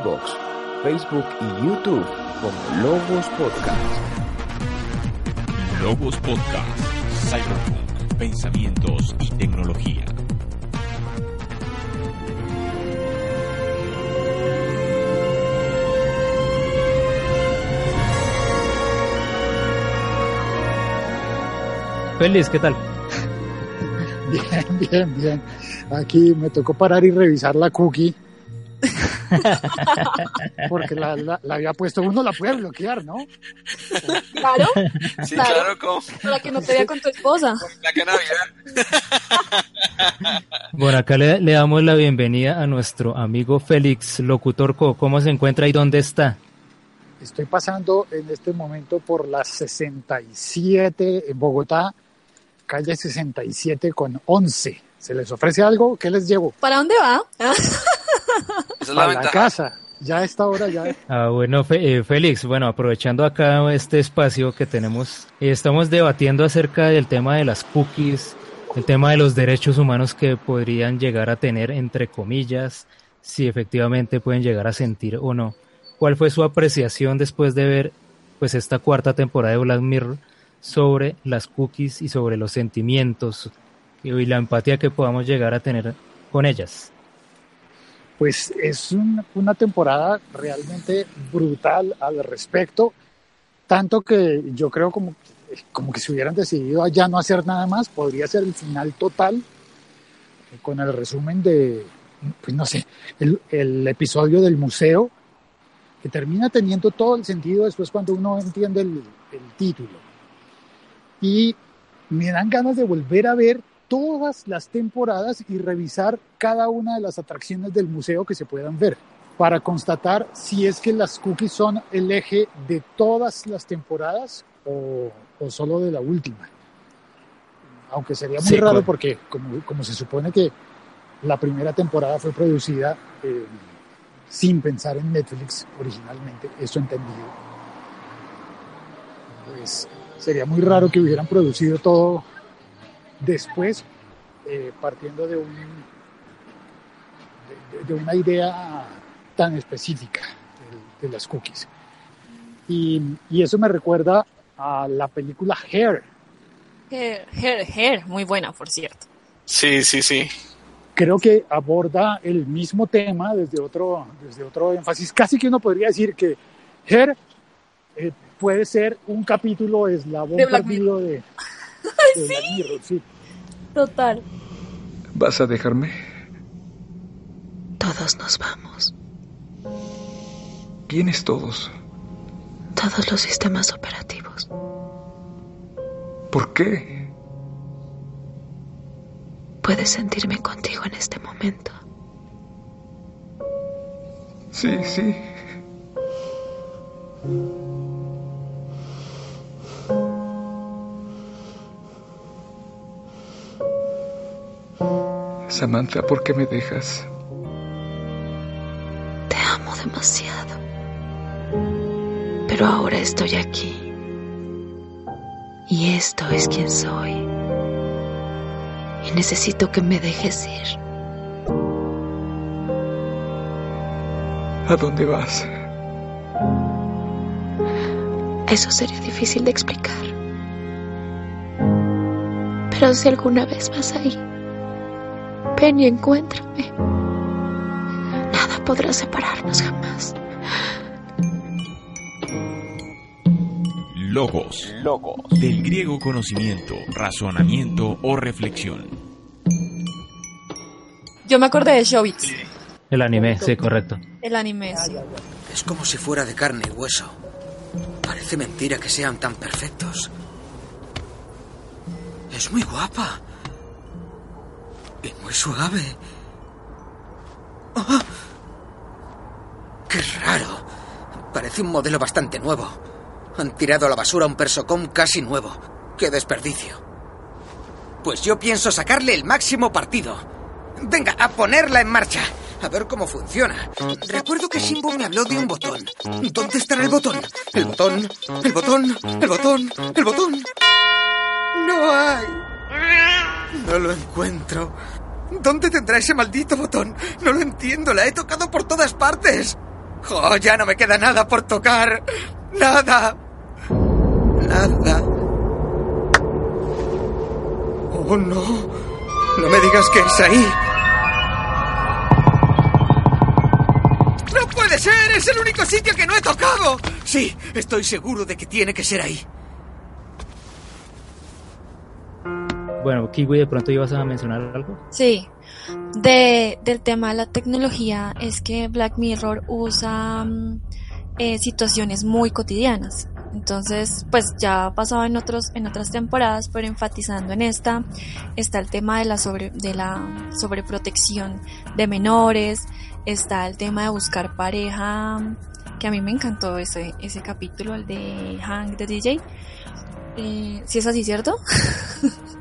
iBox, Facebook y YouTube como Logos Podcast. Logos Podcast, Cyberpunk, pensamientos y tecnología. Feliz, ¿qué tal? Bien, bien, bien. Aquí me tocó parar y revisar la cookie. Porque la, la- la había puesto, uno la puede bloquear, ¿no? Claro. Sí, claro, como Para que no te vea con tu esposa. la que Navidad. Bueno, acá le, le damos la bienvenida a nuestro amigo Félix Locutor Co. ¿Cómo se encuentra y dónde está? Estoy pasando en este momento por la 67 en Bogotá, calle 67 con 11. ¿Se les ofrece algo? ¿Qué les llevo? ¿Para dónde va? [LAUGHS] Para la casa. Ya a esta hora ya. [LAUGHS] Ah, bueno, eh, Félix, bueno, aprovechando acá este espacio que tenemos, eh, estamos debatiendo acerca del tema de las cookies, el tema de los derechos humanos que podrían llegar a tener, entre comillas, si efectivamente pueden llegar a sentir o no. ¿Cuál fue su apreciación después de ver pues esta cuarta temporada de Black Mirror sobre las cookies y sobre los sentimientos y la empatía que podamos llegar a tener con ellas? Pues es un- una temporada realmente brutal al respecto, tanto que yo creo como, como que si hubieran decidido ya no hacer nada más, podría ser el final total con el resumen de, pues no sé, el, el episodio del museo, que termina teniendo todo el sentido después cuando uno entiende el, el título. Y me dan ganas de volver a ver todas las temporadas y revisar cada una de las atracciones del museo que se puedan ver para constatar si es que las cookies son el eje de todas las temporadas o, o solo de la última. Aunque sería muy Sí, raro con- porque como, como se supone que la primera temporada fue producida eh, sin pensar en Netflix originalmente, eso entendido, pues sería muy raro que hubieran producido todo después eh, partiendo de, un, de, de una idea tan específica de, de las cookies. Y, y eso me recuerda a la película Hair. Hair, hair, hair. Muy buena, por cierto. Sí, sí, sí. Creo que aborda el mismo tema desde otro, desde otro énfasis. Casi que uno podría decir que Hair eh, puede ser un capítulo eslabón De Black perdido de, [LAUGHS] de Black Mirror, sí. Total. ¿Vas a dejarme? Todos nos vamos. ¿Quiénes todos? Todos los sistemas operativos. ¿Por qué? Puedes sentirme contigo en este momento. Sí, sí. Samantha, ¿por qué me dejas? Te amo demasiado. Pero ahora estoy aquí. Y esto es quien soy. Y necesito que me dejes ir. ¿A dónde vas? Eso sería difícil de explicar. Pero si alguna vez vas ahí, ven y encuéntrame. Nada podrá separarnos jamás. Logos. Del griego conocimiento, razonamiento o reflexión. Yo me acordé de Shobits, El anime, sí, correcto. el anime. sí. Es como si fuera de carne y hueso. Parece mentira que sean tan perfectos. Es muy guapa. Y muy suave. ¡Ah! ¡Qué raro! Parece un modelo bastante nuevo. Han tirado a la basura un persocom casi nuevo. ¡Qué desperdicio! Pues yo pienso sacarle el máximo partido. Venga, a ponerla en marcha. A ver cómo funciona. Recuerdo que Simbo me habló de un botón. ¿Dónde estará el botón? El botón, el botón, el botón, el botón. No hay. No lo encuentro. ¿Dónde tendrá ese maldito botón? No lo entiendo, la he tocado por todas partes. Oh, ya no me queda nada por tocar. Nada. Nada. Oh, no. No me digas que es ahí. ¡No puede ser! ¡Es el único sitio que no he tocado! Sí, estoy seguro de que tiene que ser ahí. Bueno, Kiwi, de pronto ibas a mencionar algo. Sí, de, del tema de la tecnología es que Black Mirror usa mm, eh, situaciones muy cotidianas. Entonces, pues ya ha pasado en otros, en otras temporadas, pero enfatizando en esta, está el tema de la sobre, de la sobreprotección de menores, está el tema de buscar pareja, que a mí me encantó ese, ese capítulo, el de Hank de DJ. Eh, si es así, ¿cierto? [LAUGHS]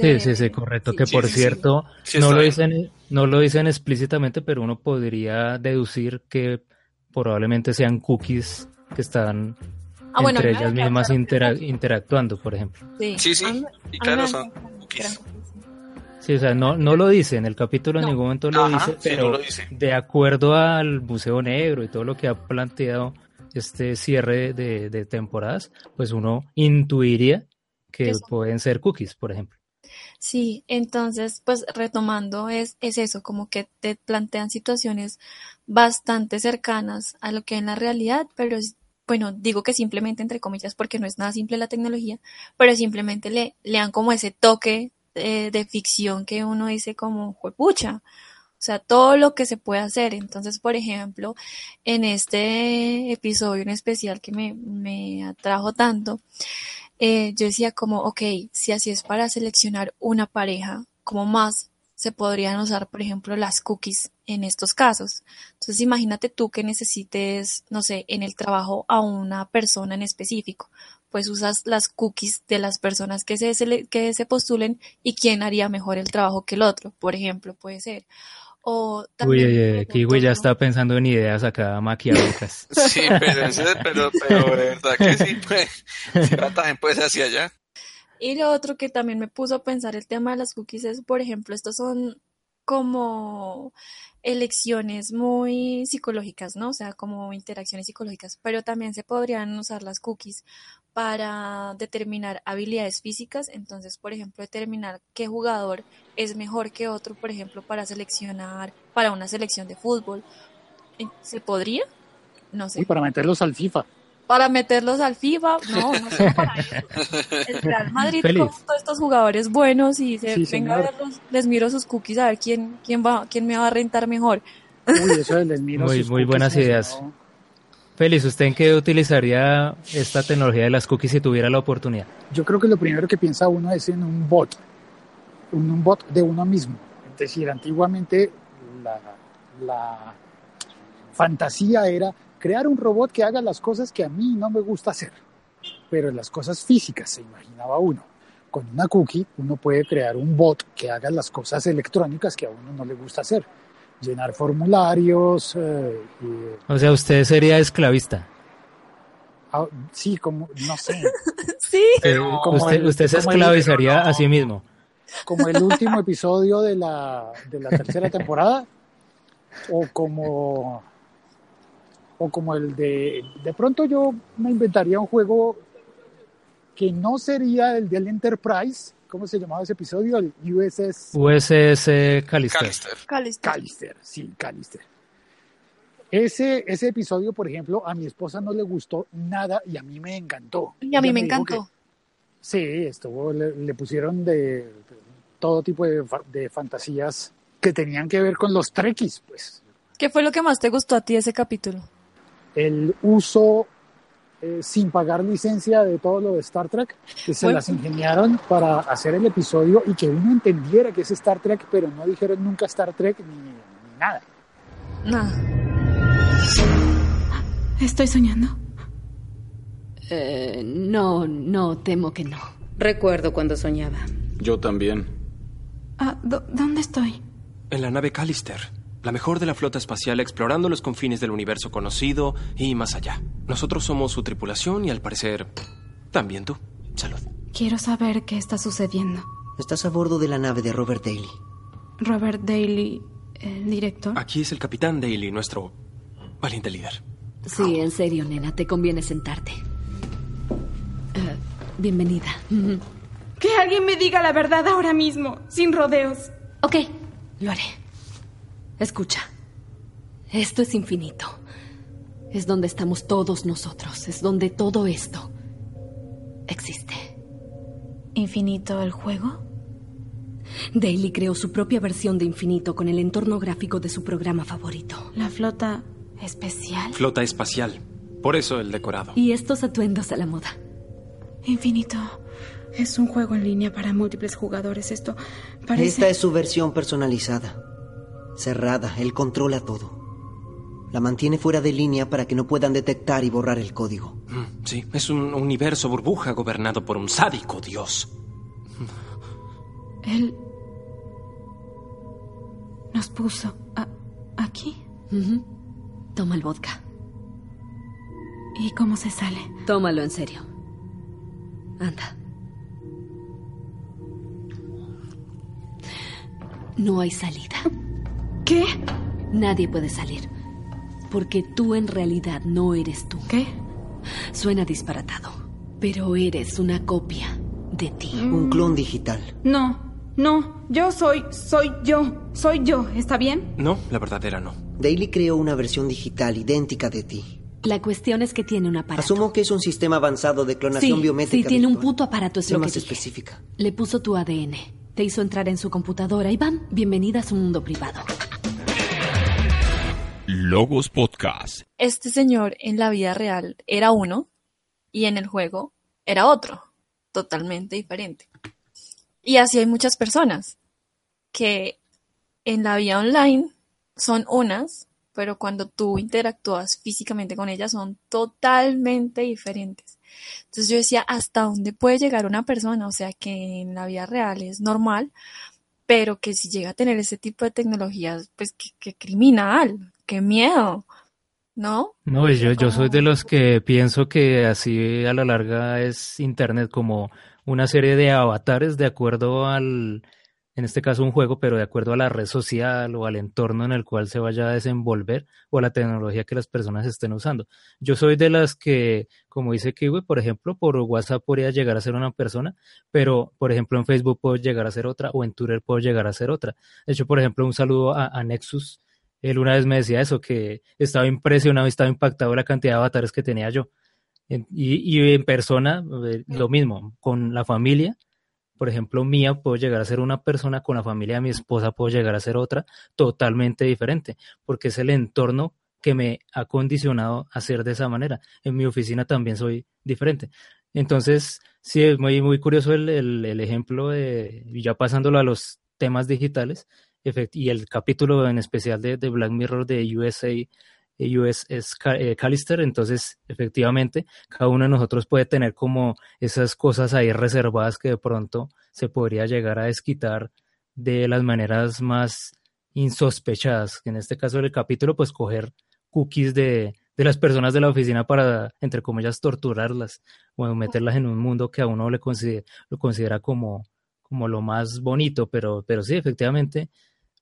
Sí, sí, sí, correcto. Que Sí, por sí, cierto, Sí, no lo dicen, no lo dicen explícitamente, pero uno podría deducir que probablemente sean cookies que están Ah, bueno, entre ellas claro, mismas claro. intera- interactuando, por ejemplo. Sí, Sí, Y claro, son cookies. Sí, o sea, no, no lo dice, en el capítulo en ningún momento lo Ajá, dice, sí, pero no lo dice. de acuerdo al Museo Negro y todo lo que ha planteado este cierre de, de temporadas, pues uno intuiría que pueden ser cookies, por ejemplo. Sí, entonces, pues retomando es, es eso, como que te plantean situaciones bastante cercanas a lo que en la realidad, pero bueno, digo que simplemente entre comillas porque no es nada simple la tecnología, pero simplemente le, le dan como ese toque eh, de ficción que uno dice como, juepucha, o sea, todo lo que se puede hacer. Entonces, por ejemplo, en este episodio en especial que me, me atrajo tanto, eh, yo decía como, ok, si así es para seleccionar una pareja, ¿cómo más se podrían usar, por ejemplo, las cookies en estos casos? Entonces, imagínate tú que necesites, no sé, en el trabajo a una persona en específico, pues usas las cookies de las personas que se, que se postulen y quién haría mejor el trabajo que el otro, por ejemplo, puede ser. O Uy, también eh, Kiwi ya está [LAUGHS] pensando en ideas acá maquiavélicas. [LAUGHS] Sí, pero, pero, pero de verdad que sí, [LAUGHS] pues, si tratan pues hacia allá. Y lo otro que también me puso a pensar el tema de las cookies es, por ejemplo, estos son como elecciones muy psicológicas, ¿no? O sea, como interacciones psicológicas, pero también se podrían usar las cookies para determinar habilidades físicas, entonces, por ejemplo, determinar qué jugador es mejor que otro, por ejemplo, para seleccionar, para una selección de fútbol. Eh, ¿Se podría? No sé. Y para meterlos al FIFA. Para meterlos al FIFA, no, no sé para [LAUGHS] eso. El Real Madrid Feliz. con todos estos jugadores buenos y se Sí, venga a verlos, les miro sus cookies a ver quién, quién va, quién me va a rentar mejor. Uy, eso les miro Muy, sus muy cookies buenas ideas. Félix, ¿usted en qué utilizaría esta tecnología de las cookies si tuviera la oportunidad? Yo creo que lo primero que piensa uno es en un bot, un, un bot de uno mismo. Es decir, antiguamente la, la fantasía era crear un robot que haga las cosas que a mí no me gusta hacer, pero las cosas físicas se imaginaba uno. Con una cookie uno puede crear un bot que haga las cosas electrónicas que a uno no le gusta hacer. Llenar formularios, eh, y, O sea, usted sería esclavista. ah, sí, como, no sé. [LAUGHS] Sí. Pero como usted, el- usted se esclavizaría a sí mismo. como el último episodio de la, de la tercera temporada o como o como el de de pronto yo me inventaría un juego que no sería el del Enterprise ¿cómo se llamaba ese episodio? el USS USS Callister. Callister, sí, Callister ese, ese episodio, por ejemplo, a mi esposa no le gustó nada y a mí me encantó. Y a mí Ella me encantó. que- Sí, estuvo, le, le pusieron de todo tipo de, fa- de fantasías que tenían que ver con los trekkies, pues. ¿Qué fue lo que más te gustó a ti de ese capítulo? El uso eh, sin pagar licencia de todo lo de Star Trek, que se Bueno. las ingeniaron para hacer el episodio y que uno entendiera que es Star Trek, pero no dijeron nunca Star Trek ni, ni nada. Nada. ¿Estoy soñando? Eh, no, no, temo que no. Recuerdo cuando soñaba. Yo también. Ah, ¿dó- ¿Dónde estoy? En la nave Callister, la mejor de la flota espacial explorando los confines del universo conocido y más allá. Nosotros somos su tripulación y al parecer también tú. Salud. Quiero saber qué está sucediendo. Estás a bordo de la nave de Robert Daly. Robert Daly, el director. Aquí es el capitán Daly, nuestro valiente líder. Sí, en serio, nena, te conviene sentarte. Eh, bienvenida. Que alguien me diga la verdad ahora mismo, sin rodeos. Ok, lo haré. Escucha. Esto es infinito. Es donde estamos todos nosotros. Es donde todo esto existe. ¿Infinito el juego? Daly creó su propia versión de Infinito con el entorno gráfico de su programa favorito. La flota especial. Flota espacial. Por eso el decorado. Y estos atuendos a la moda. Infinito es un juego en línea para múltiples jugadores. Esto parece... Esta es su versión personalizada. Cerrada, él controla todo. La mantiene fuera de línea para que no puedan detectar y borrar el código. Mm, Sí, es un universo burbuja gobernado por un sádico dios. Él nos puso a- aquí. Toma el vodka. ¿Y cómo se sale? Tómalo en serio. Anda. No hay salida. ¿Qué? Nadie puede salir. Porque tú en realidad no eres tú. ¿Qué? Suena disparatado. Pero eres una copia de ti. Un clon digital. No, no, yo soy, soy yo, soy yo, ¿está bien? No, la verdadera no. Daily creó una versión digital idéntica de ti. La cuestión es que tiene un aparato. Asumo que es un sistema avanzado de clonación sí, biométrica. sí, tiene un puto aparato, es Sé lo que más dije. específica. Le puso tu ADN. Te hizo entrar en su computadora. Iván, bienvenida a su mundo privado. Logos Podcast. Este señor en la vida real era uno y en el juego era otro, totalmente diferente. Y así hay muchas personas que en la vida online son unas, pero cuando tú interactúas físicamente con ellas son totalmente diferentes. Entonces yo decía, ¿hasta dónde puede llegar una persona? O sea, que en la vida real es normal, pero que si llega a tener ese tipo de tecnologías, pues qué, qué criminal, qué miedo, ¿no? No, pues yo, soy de los que pienso que así a la larga es Internet como una serie de avatares de acuerdo al, en este caso un juego, pero de acuerdo a la red social o al entorno en el cual se vaya a desenvolver o a la tecnología que las personas estén usando. Yo soy de las que, como dice Kiwi, por ejemplo, por WhatsApp podría llegar a ser una persona, pero por ejemplo en Facebook puedo llegar a ser otra o en Twitter puedo llegar a ser otra. De hecho, por ejemplo, un saludo a Nexus. Él una vez me decía eso, que estaba impresionado y estaba impactado la cantidad de avatares que tenía yo. Y, y en persona, eh, lo mismo, con la familia, por ejemplo, mía, puedo llegar a ser una persona, con la familia de mi esposa puedo llegar a ser otra, totalmente diferente, porque es el entorno que me ha condicionado a ser de esa manera. En mi oficina también soy diferente. Entonces, sí, es muy, muy curioso el, el, el ejemplo de, ya pasándolo a los temas digitales, y el capítulo en especial de, de Black Mirror de USA, USS Ca- eh, Callister, entonces efectivamente cada uno de nosotros puede tener como esas cosas ahí reservadas que de pronto se podría llegar a desquitar de las maneras más insospechadas, en este caso del capítulo pues coger cookies de, de las personas de la oficina para, entre comillas, torturarlas o meterlas en un mundo que a uno le considera, lo considera como, como lo más bonito, pero, pero sí, efectivamente,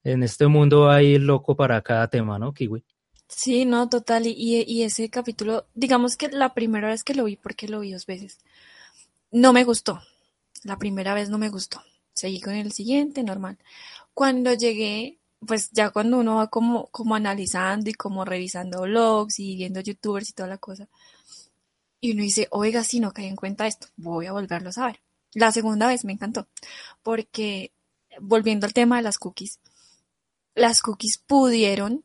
en este mundo hay loco para cada tema, ¿no, Kiwi? Sí, no, total. Y, y, ese capítulo, digamos que la primera vez que lo vi, porque lo vi dos veces, no me gustó. La primera vez no me gustó. Seguí con el siguiente, normal. Cuando llegué, pues ya cuando uno va como, como analizando y como revisando blogs y viendo youtubers y toda la cosa, y uno dice, oiga, si no caí en cuenta esto, voy a volverlo a ver. La segunda vez me encantó, porque volviendo al tema de las cookies, las cookies pudieron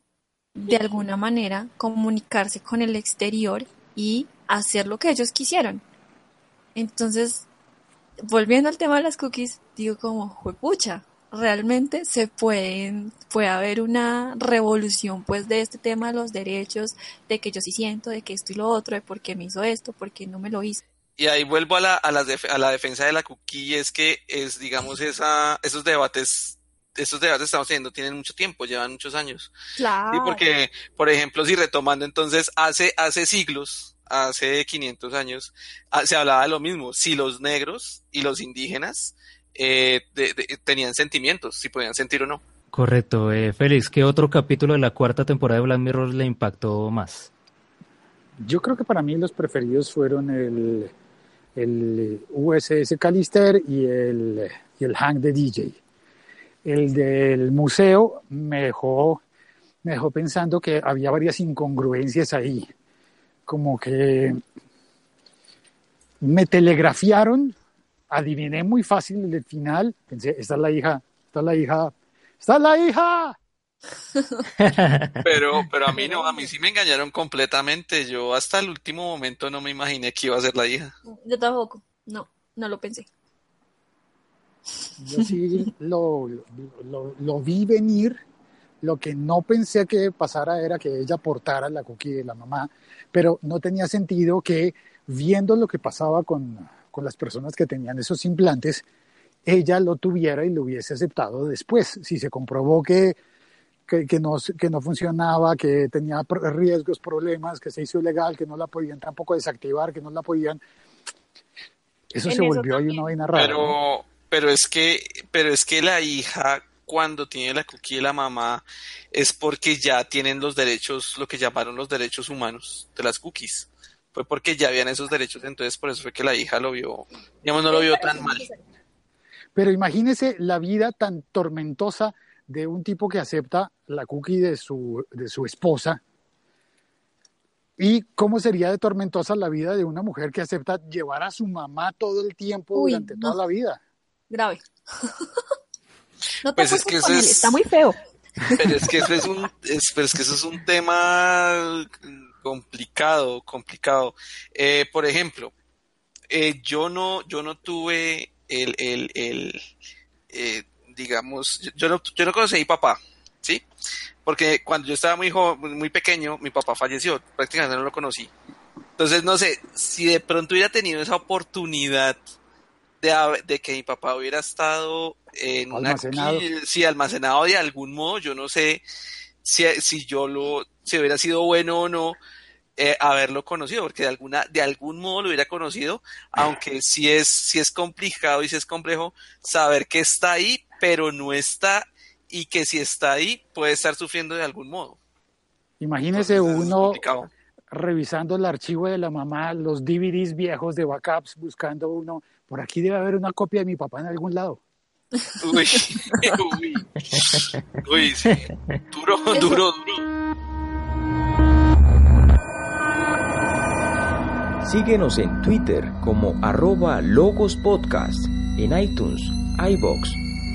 de alguna manera comunicarse con el exterior y hacer lo que ellos quisieron. Entonces, volviendo al tema de las cookies, digo como, juepucha, realmente se pueden, puede haber una revolución pues de este tema de los derechos, de que yo sí siento, de que esto y lo otro, de por qué me hizo esto, por qué no me lo hizo. Y ahí vuelvo a la, a, def- a la defensa de la cookie, es que es, digamos, esa, esos debates, esos debates que estamos teniendo tienen mucho tiempo, llevan muchos años. Claro. Sí, porque, por ejemplo, si retomando entonces, hace, hace siglos, hace 500 años, ah, se hablaba de lo mismo, si los negros y los indígenas eh, de- de- tenían sentimientos, si podían sentir o no. Correcto. Eh, Félix, ¿qué otro capítulo de la cuarta temporada de Black Mirror le impactó más? Yo creo que para mí los preferidos fueron el, el USS Callister y el, y el Hank de DJ. El del museo me dejó, me dejó pensando que había varias incongruencias ahí. Como que me telegrafiaron adiviné muy fácil el final. Pensé, esta es la hija, esta es la hija, esta es la hija. [LAUGHS] Pero, pero a mí no, a mí sí me engañaron completamente. Yo hasta el último momento no me imaginé que iba a ser la hija. Yo tampoco. No, no lo pensé. Yo sí lo, lo, lo vi venir. Lo que no pensé que pasara era que ella portara la cookie de la mamá, pero no tenía sentido que viendo lo que pasaba con, con las personas que tenían esos implantes, ella lo tuviera y lo hubiese aceptado después. Si se comprobó que, que, que no, que no funcionaba, que tenía riesgos, problemas, que se hizo ilegal, que no la podían tampoco desactivar, que no la podían... Eso En se eso volvió ahí una vaina rara. ¿no? Pero, pero es que, pero es que la hija cuando tiene la cookie de la mamá es porque ya tienen los derechos, lo que llamaron los derechos humanos de las cookies. Fue porque ya habían esos derechos, entonces por eso fue que la hija lo vio, digamos, no lo vio tan mal. Pero imagínese la vida tan tormentosa de un tipo que acepta la cookie de su, de su esposa. ¿Y cómo sería de tormentosa la vida de una mujer que acepta llevar a su mamá todo el tiempo Uy, durante no. toda la vida? Grave. [LAUGHS] No te Pues es que eso es- está muy feo. [LAUGHS] Pero es que eso es un, es, pero es que eso es un tema complicado, complicado. Eh, por ejemplo, eh, yo no, yo no tuve el, el, el eh, digamos, yo- yo no, yo no conocí a mi papá, ¿sí? Porque cuando yo estaba muy joven, muy pequeño, mi papá falleció, prácticamente no lo conocí. Entonces, no sé, si de pronto hubiera tenido esa oportunidad de, que mi papá hubiera estado en una Almacenado. qui- sí, almacenado de algún modo, yo no sé si, si yo lo, si hubiera sido bueno o no eh, haberlo conocido, porque de alguna, de algún modo lo hubiera conocido, aunque sí es, sí es complicado y sí es complejo saber que está ahí, pero no está, y que si está ahí puede estar sufriendo de algún modo. Imagínese Entonces, uno revisando el archivo de la mamá, los DVDs viejos de backups, buscando uno. Por aquí debe haber una copia de mi papá en algún lado. Uy, [LAUGHS] uy, uy, sí. Duro, duro, duro. Síguenos en Twitter como arroba Logos Podcast, en iTunes, iBox,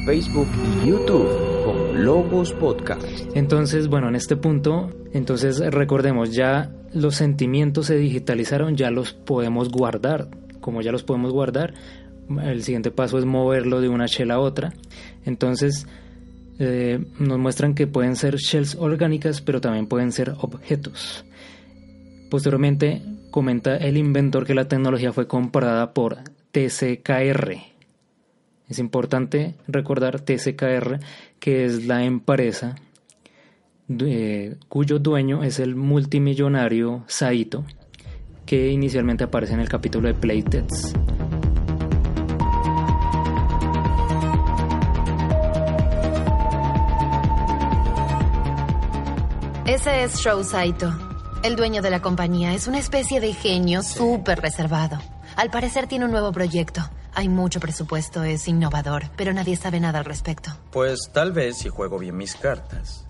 Facebook y YouTube como Logos Podcast. Entonces, bueno, en este punto, entonces recordemos, ya los sentimientos se digitalizaron, ya los podemos guardar. Como ya los podemos guardar, el siguiente paso es moverlo de una shell a otra. Entonces, eh, nos muestran que pueden ser shells orgánicas, pero también pueden ser objetos. Posteriormente, comenta el inventor que la tecnología fue comprada por TCKR. Es importante recordar TCKR, que es la empresa eh, cuyo dueño es el multimillonario Saito, que inicialmente aparece en el capítulo de Playtest. Ese es Shou Saito, el dueño de la compañía. Es una especie de genio súper reservado. Al parecer tiene un nuevo proyecto. Hay mucho presupuesto, es innovador, pero nadie sabe nada al respecto. Pues tal vez si juego bien mis cartas,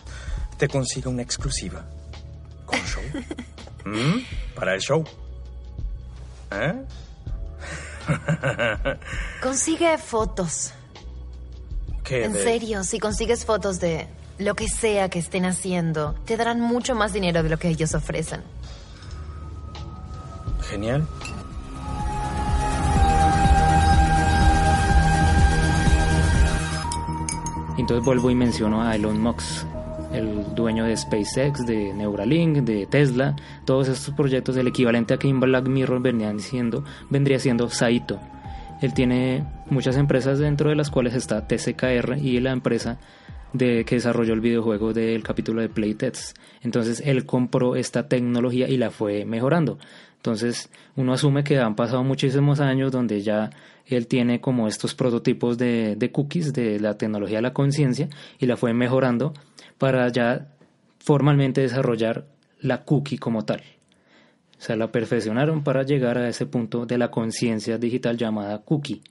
te consiga una exclusiva. ¿Con show? [LAUGHS] ¿Mm? Para el show. ¿Eh? [LAUGHS] Consigue fotos. ¿Qué En de- serio, si consigues fotos de lo que sea que estén haciendo, te darán mucho más dinero de lo que ellos ofrecen. Genial. Entonces vuelvo y menciono a Elon Musk, el dueño de SpaceX, de Neuralink, de Tesla, todos estos proyectos, el equivalente a que Black Mirror siendo, vendría siendo Saito. Él tiene muchas empresas dentro de las cuales está TCKR y la empresa de que desarrolló el videojuego del capítulo de Playtest. Entonces él compró esta tecnología y la fue mejorando. Entonces uno asume que han pasado muchísimos años donde ya él tiene como estos prototipos de, de cookies de la tecnología de la conciencia y la fue mejorando para ya formalmente desarrollar la cookie como tal. O sea, la perfeccionaron para llegar a ese punto de la conciencia digital llamada cookie.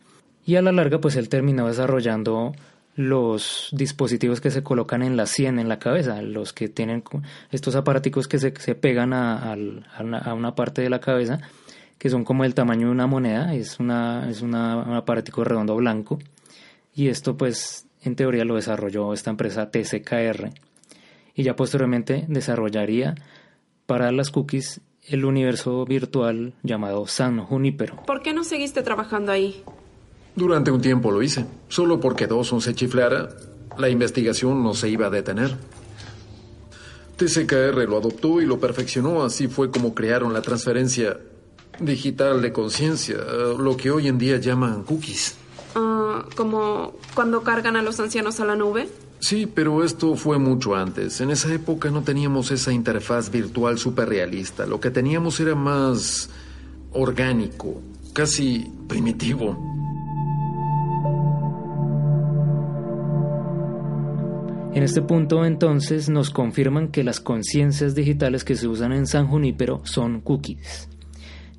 Y a la larga, pues él terminó desarrollando los dispositivos que se colocan en la sien, en la cabeza, los que tienen estos aparaticos que se, se pegan a una parte de la cabeza, que son como el tamaño de una moneda, es, una, es una, un aparatico redondo blanco. Y esto pues en teoría lo desarrolló esta empresa TCKR. Y ya posteriormente desarrollaría para las cookies el universo virtual llamado San Junipero. ¿Por qué no seguiste trabajando ahí? Durante un tiempo lo hice. Solo porque Dawson se chiflara, la investigación no se iba a detener. TCKR lo adoptó y lo perfeccionó. Así fue como crearon la transferencia digital de conciencia, lo que hoy en día llaman cookies. Ah, ¿Como cuando cargan a los ancianos a la nube? Sí, pero esto fue mucho antes. En esa época no teníamos esa interfaz virtual súper realista. Lo que teníamos era más orgánico, casi primitivo. En este punto entonces nos confirman que las conciencias digitales que se usan en San Junípero son cookies.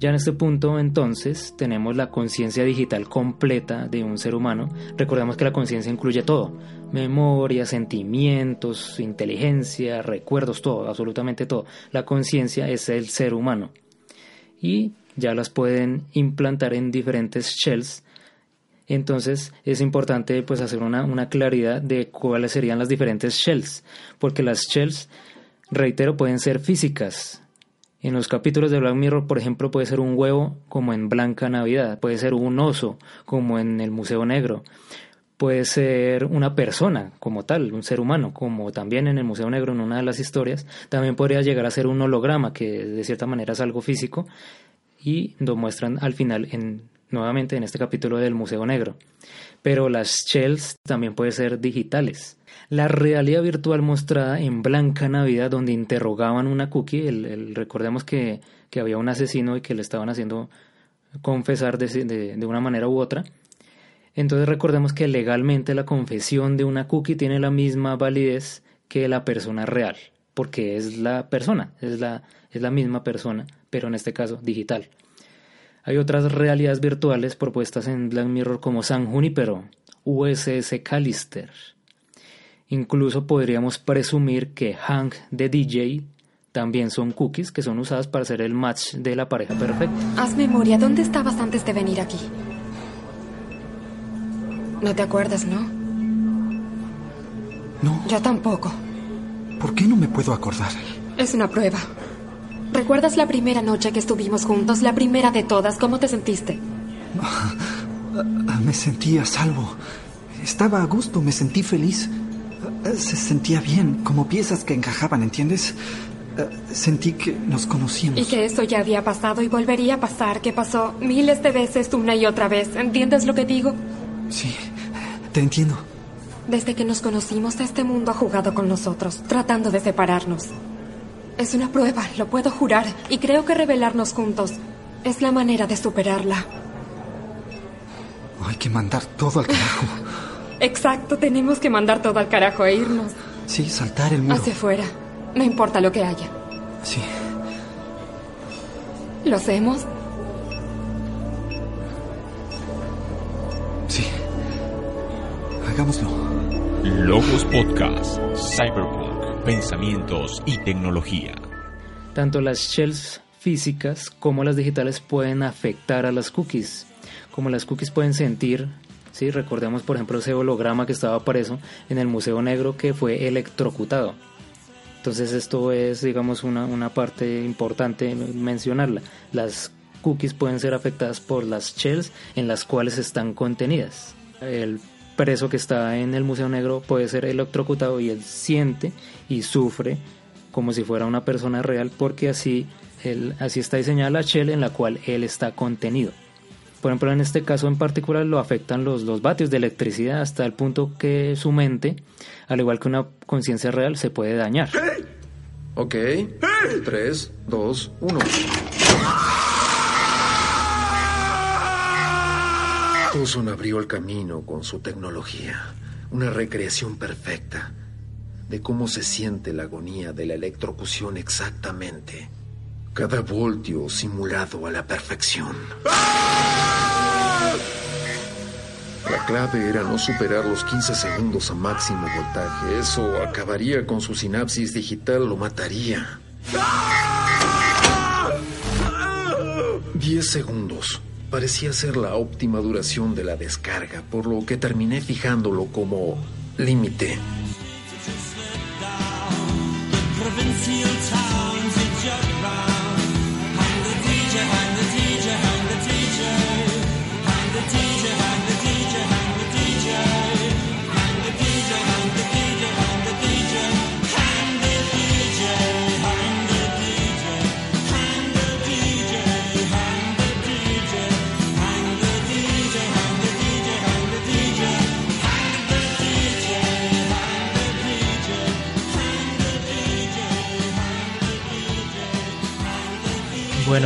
Ya en este punto entonces tenemos la conciencia digital completa de un ser humano. Recordemos que la conciencia incluye todo. Memoria, sentimientos, inteligencia, recuerdos, todo, absolutamente todo. La conciencia es el ser humano. Y ya las pueden implantar en diferentes shells. Entonces es importante pues hacer una, una claridad de cuáles serían las diferentes shells. Porque las shells, reitero, pueden ser físicas, en los capítulos de Black Mirror, por ejemplo, puede ser un huevo como en Blanca Navidad, puede ser un oso como en el Museo Negro, puede ser una persona como tal, un ser humano, como también en el Museo Negro en una de las historias, también podría llegar a ser un holograma, que de cierta manera es algo físico, y lo muestran al final en, nuevamente en este capítulo del Museo Negro. Pero las shells también pueden ser digitales la realidad virtual mostrada en Blanca Navidad, donde interrogaban una cookie. El, recordemos que, había un asesino y que le estaban haciendo confesar de, de, una manera u otra. Entonces recordemos que legalmente la confesión de una cookie tiene la misma validez que la persona real, porque es la persona, es la, es la misma persona, pero en este caso digital. Hay otras realidades virtuales propuestas en Black Mirror como San Junipero, USS Callister, Incluso podríamos presumir que Hank de DJ también son cookies que son usadas para hacer el match de la pareja perfecta. Haz memoria, ¿dónde estabas antes de venir aquí? No te acuerdas, ¿no? No. Yo tampoco. ¿Por qué no me puedo acordar? Es una prueba. ¿Recuerdas la primera noche que estuvimos juntos? La primera de todas. ¿Cómo te sentiste? Me sentí a salvo. Estaba a gusto, me sentí feliz. Se sentía bien, como piezas que encajaban, ¿entiendes? Eh, sentí que nos conocíamos. Y que esto ya había pasado y volvería a pasar, que pasó miles de veces una y otra vez. ¿Entiendes lo que digo? Sí, te entiendo. Desde que nos conocimos, este mundo ha jugado con nosotros, tratando de separarnos. Es una prueba, lo puedo jurar, y creo que revelarnos juntos es la manera de superarla. Hay que mandar todo al carajo. Exacto, tenemos que mandar todo al carajo e irnos. Sí, saltar el muro. Hacia afuera. No importa lo que haya. Sí. ¿Lo hacemos? Sí. Hagámoslo. Logos Podcast, Cyberpunk, Pensamientos y Tecnología. Tanto las shells físicas como las digitales pueden afectar a las cookies. Como las cookies pueden sentir ¿sí? Recordemos, por ejemplo, ese holograma que estaba preso en el Museo Negro que fue electrocutado. Entonces esto es, digamos, una, una parte importante mencionarla. Las cookies pueden ser afectadas por las shells en las cuales están contenidas. El preso que está en el Museo Negro puede ser electrocutado y él siente y sufre como si fuera una persona real porque así, él, así está diseñada la shell en la cual él está contenido. Por ejemplo, en este caso en particular lo afectan los, los vatios de electricidad hasta el punto que su mente, al igual que una conciencia real, se puede dañar. Ok. 3, 2, 1. Tucson abrió el camino con su tecnología. Una recreación perfecta de cómo se siente la agonía de la electrocución exactamente. Cada voltio simulado a la perfección. La clave era no superar los 15 segundos a máximo voltaje. Eso acabaría con su sinapsis digital, lo mataría. Diez segundos. Parecía ser la óptima duración de la descarga, por lo que terminé fijándolo como límite.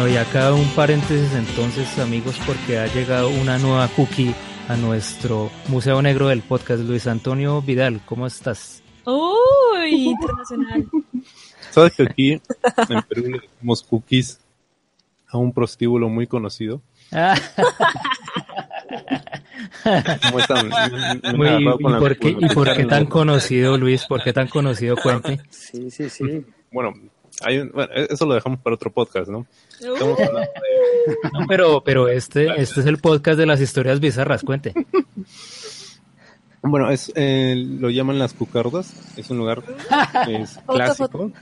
Bueno, y acá un paréntesis entonces, amigos, porque ha llegado una nueva cookie a nuestro Museo Negro del podcast. Luis Antonio Vidal, ¿cómo estás? Uy, [LAUGHS] internacional. ¿Sabes que aquí en Perú le decimos cookies a un prostíbulo muy conocido? ¿Cómo están? [LAUGHS] Muy- ¿y, por qué, ¿Y por qué tan conocido, Luis? ¿Por qué tan conocido, cuente? Sí, sí, sí. Bueno, hay un- bueno, eso lo dejamos para otro podcast, ¿no? Estamos Uh. hablando No, pero, pero este, este es el podcast de las historias bizarras, cuente. Bueno, es, eh, lo llaman las cucardas. Es un lugar [LAUGHS] es clásico.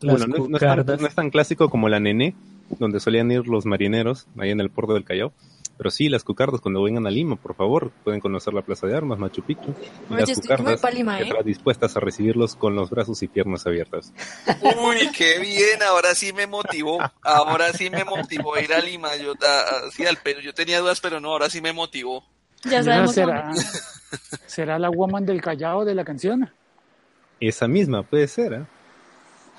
Bueno, no, no es tan, cucardas. no es tan clásico como la Nené, donde solían ir los marineros, ahí en el puerto del Callao. Pero sí, las cucardas, cuando vengan a Lima, por favor, pueden conocer la Plaza de Armas, Machu Picchu. Y las cucardas pa' Lima, que ¿eh? estarán dispuestas a recibirlos con los brazos y piernas abiertas. Uy, qué bien, ahora sí me motivó, ahora sí me motivó a ir a Lima, yo, a- a- sí, al Perú, yo tenía dudas, pero no, ahora sí me motivó. Ya sabemos será, será la woman del Callao de la canción. Esa misma, puede ser, ¿eh?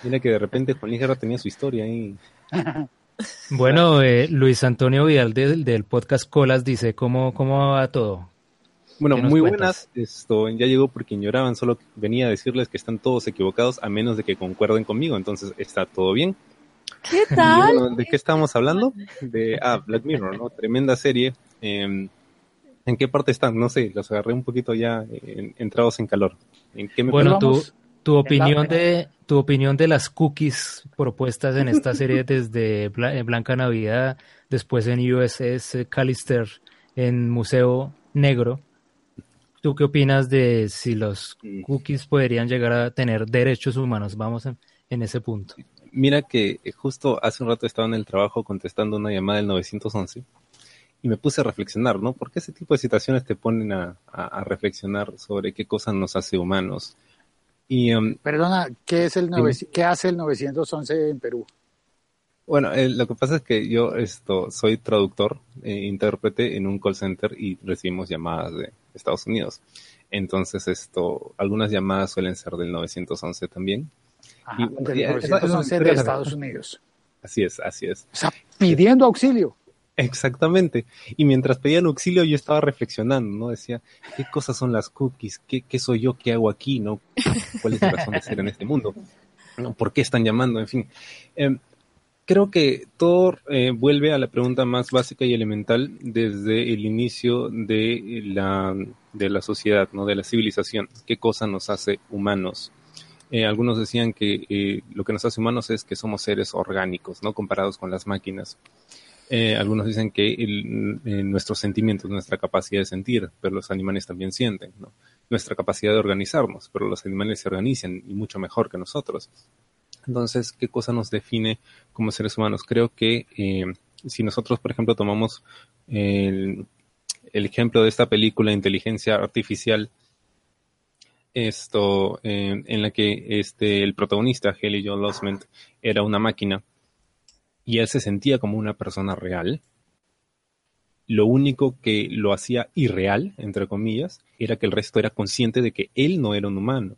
Mira que de repente Juan Guerra tenía su historia ahí. [LAUGHS] Bueno, eh, Luis Antonio Vidal del, del podcast Colas dice, ¿cómo, cómo va todo? Bueno, ¿Qué nos muy cuentas? buenas. Esto ya llegó porque ignoraban, solo venía a decirles que están todos equivocados a menos de que concuerden conmigo, entonces está todo bien. ¿Qué Y tal? bueno, ¿de qué estábamos hablando? De ah, Black Mirror, ¿no? Tremenda serie. Eh, ¿En qué parte están? No sé, los agarré un poquito ya eh, entrados en calor. ¿En qué me Bueno, tu, tu opinión de tu opinión de las cookies propuestas en esta serie [LAUGHS] desde eh, Blanca Navidad, después en USS Callister, en Museo Negro. ¿Tú qué opinas de si los cookies podrían llegar a tener derechos humanos? Vamos en, en ese punto. Mira que eh, justo hace un rato estaba en el trabajo contestando una llamada del 911 y me puse a reflexionar, ¿no? Porque ese tipo de situaciones te ponen a, a- a reflexionar sobre qué cosas nos hace humanos. Y um, Perdona, ¿qué, es el nove- ¿qué hace el 911 en Perú? bueno, eh, lo que pasa es que yo esto soy traductor, eh, intérprete en un call center y recibimos llamadas de Estados Unidos. Entonces, esto, algunas llamadas suelen ser del 911 también. Ajá, Y, del y, eh, 911 eso- de Estados Unidos. [LAUGHS] Así es, así es. O sea, pidiendo auxilio. Exactamente. Y mientras pedían auxilio, yo estaba reflexionando, ¿no? Decía, ¿qué cosas son las cookies? ¿Qué, soy yo? ¿Qué hago aquí? ¿No? ¿Cuál es mi razón de ser en este mundo? ¿Por qué están llamando? En fin. Em, creo que todo eh, vuelve a la pregunta más básica y elemental desde el inicio de la, de la sociedad, ¿no? De la civilización. ¿Qué cosa nos hace humanos? Eh, algunos decían que eh, lo que nos hace humanos es que somos seres orgánicos, ¿no? Comparados con las máquinas. Eh, algunos dicen que eh, nuestros sentimientos, nuestra capacidad de sentir, pero los animales también sienten, ¿no? Nuestra capacidad de organizarnos, pero los animales se organizan y mucho mejor que nosotros. Entonces, ¿qué cosa nos define como seres humanos? Creo que eh, si nosotros, por ejemplo, tomamos el, ejemplo de esta película Inteligencia Artificial, esto en la que este el protagonista Haley Joel Osment era una máquina y él se sentía como una persona real. Lo único que lo hacía irreal, entre comillas, era que el resto era consciente de que él no era un humano.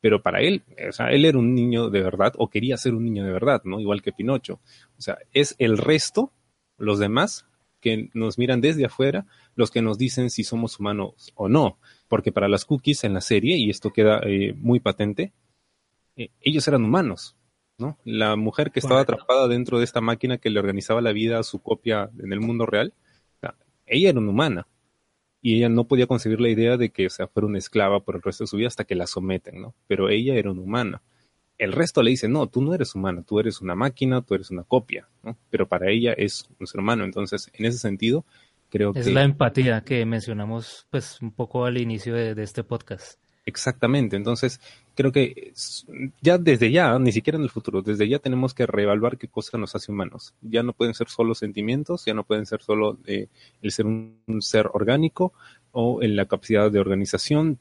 Pero para él, o sea, él era un niño de verdad o quería ser un niño de verdad, ¿no? Igual que Pinocho. O sea, es el resto, los demás, que nos miran desde afuera, los que nos dicen si somos humanos o no. Porque para las cookies en la serie, y esto queda eh, muy patente, eh, ellos eran humanos, ¿no? La mujer que estaba atrapada dentro de esta máquina que le organizaba la vida a su copia en el mundo real, ella era una humana. Y ella no podía concebir la idea de que o sea, fuera una esclava por el resto de su vida hasta que la someten, ¿no? Pero ella era una humana. el resto le dice, no, tú no eres humano, tú eres una máquina, tú eres una copia, ¿no? Pero para ella es un ser humano. Entonces, en ese sentido, creo es que... Es la empatía que mencionamos pues un poco al inicio de, de este podcast. Exactamente, entonces creo que ya desde ya, ni siquiera en el futuro, desde ya tenemos que reevaluar qué cosa nos hace humanos. Ya no pueden ser solo sentimientos, ya no pueden ser solo eh, el ser un, ser orgánico o en la capacidad de organización,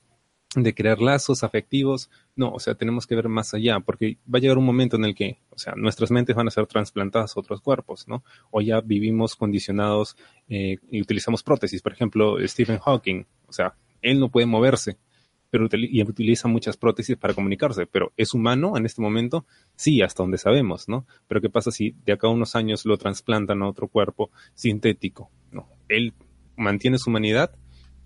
de crear lazos afectivos. No, o sea, tenemos que ver más allá, porque va a llegar un momento en el que, o sea, nuestras mentes van a ser trasplantadas a otros cuerpos, ¿no? O ya vivimos condicionados eh, y utilizamos prótesis. Por ejemplo, Stephen Hawking, o sea, él no puede moverse, pero y utiliza muchas prótesis para comunicarse, pero ¿es humano en este momento? Sí, hasta donde sabemos, ¿no? Pero ¿qué pasa si de acá a unos años lo trasplantan a otro cuerpo sintético? ¿no? Él mantiene su humanidad,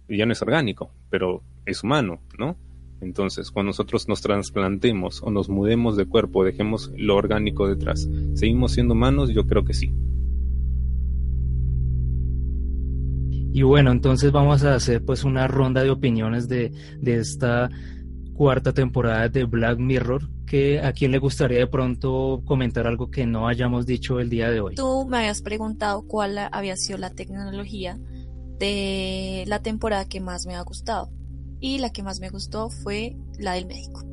ya no es orgánico, pero es humano, ¿no? Entonces, cuando nosotros nos trasplantemos o nos mudemos de cuerpo, dejemos lo orgánico detrás, ¿seguimos siendo humanos? Yo creo que sí. Y bueno, entonces vamos a hacer pues una ronda de opiniones de, de esta cuarta temporada de Black Mirror, que a quién le gustaría de pronto comentar algo que no hayamos dicho el día de hoy. Tú me habías preguntado cuál había sido la tecnología de la temporada que más me ha gustado. Y la que más me gustó fue la del médico.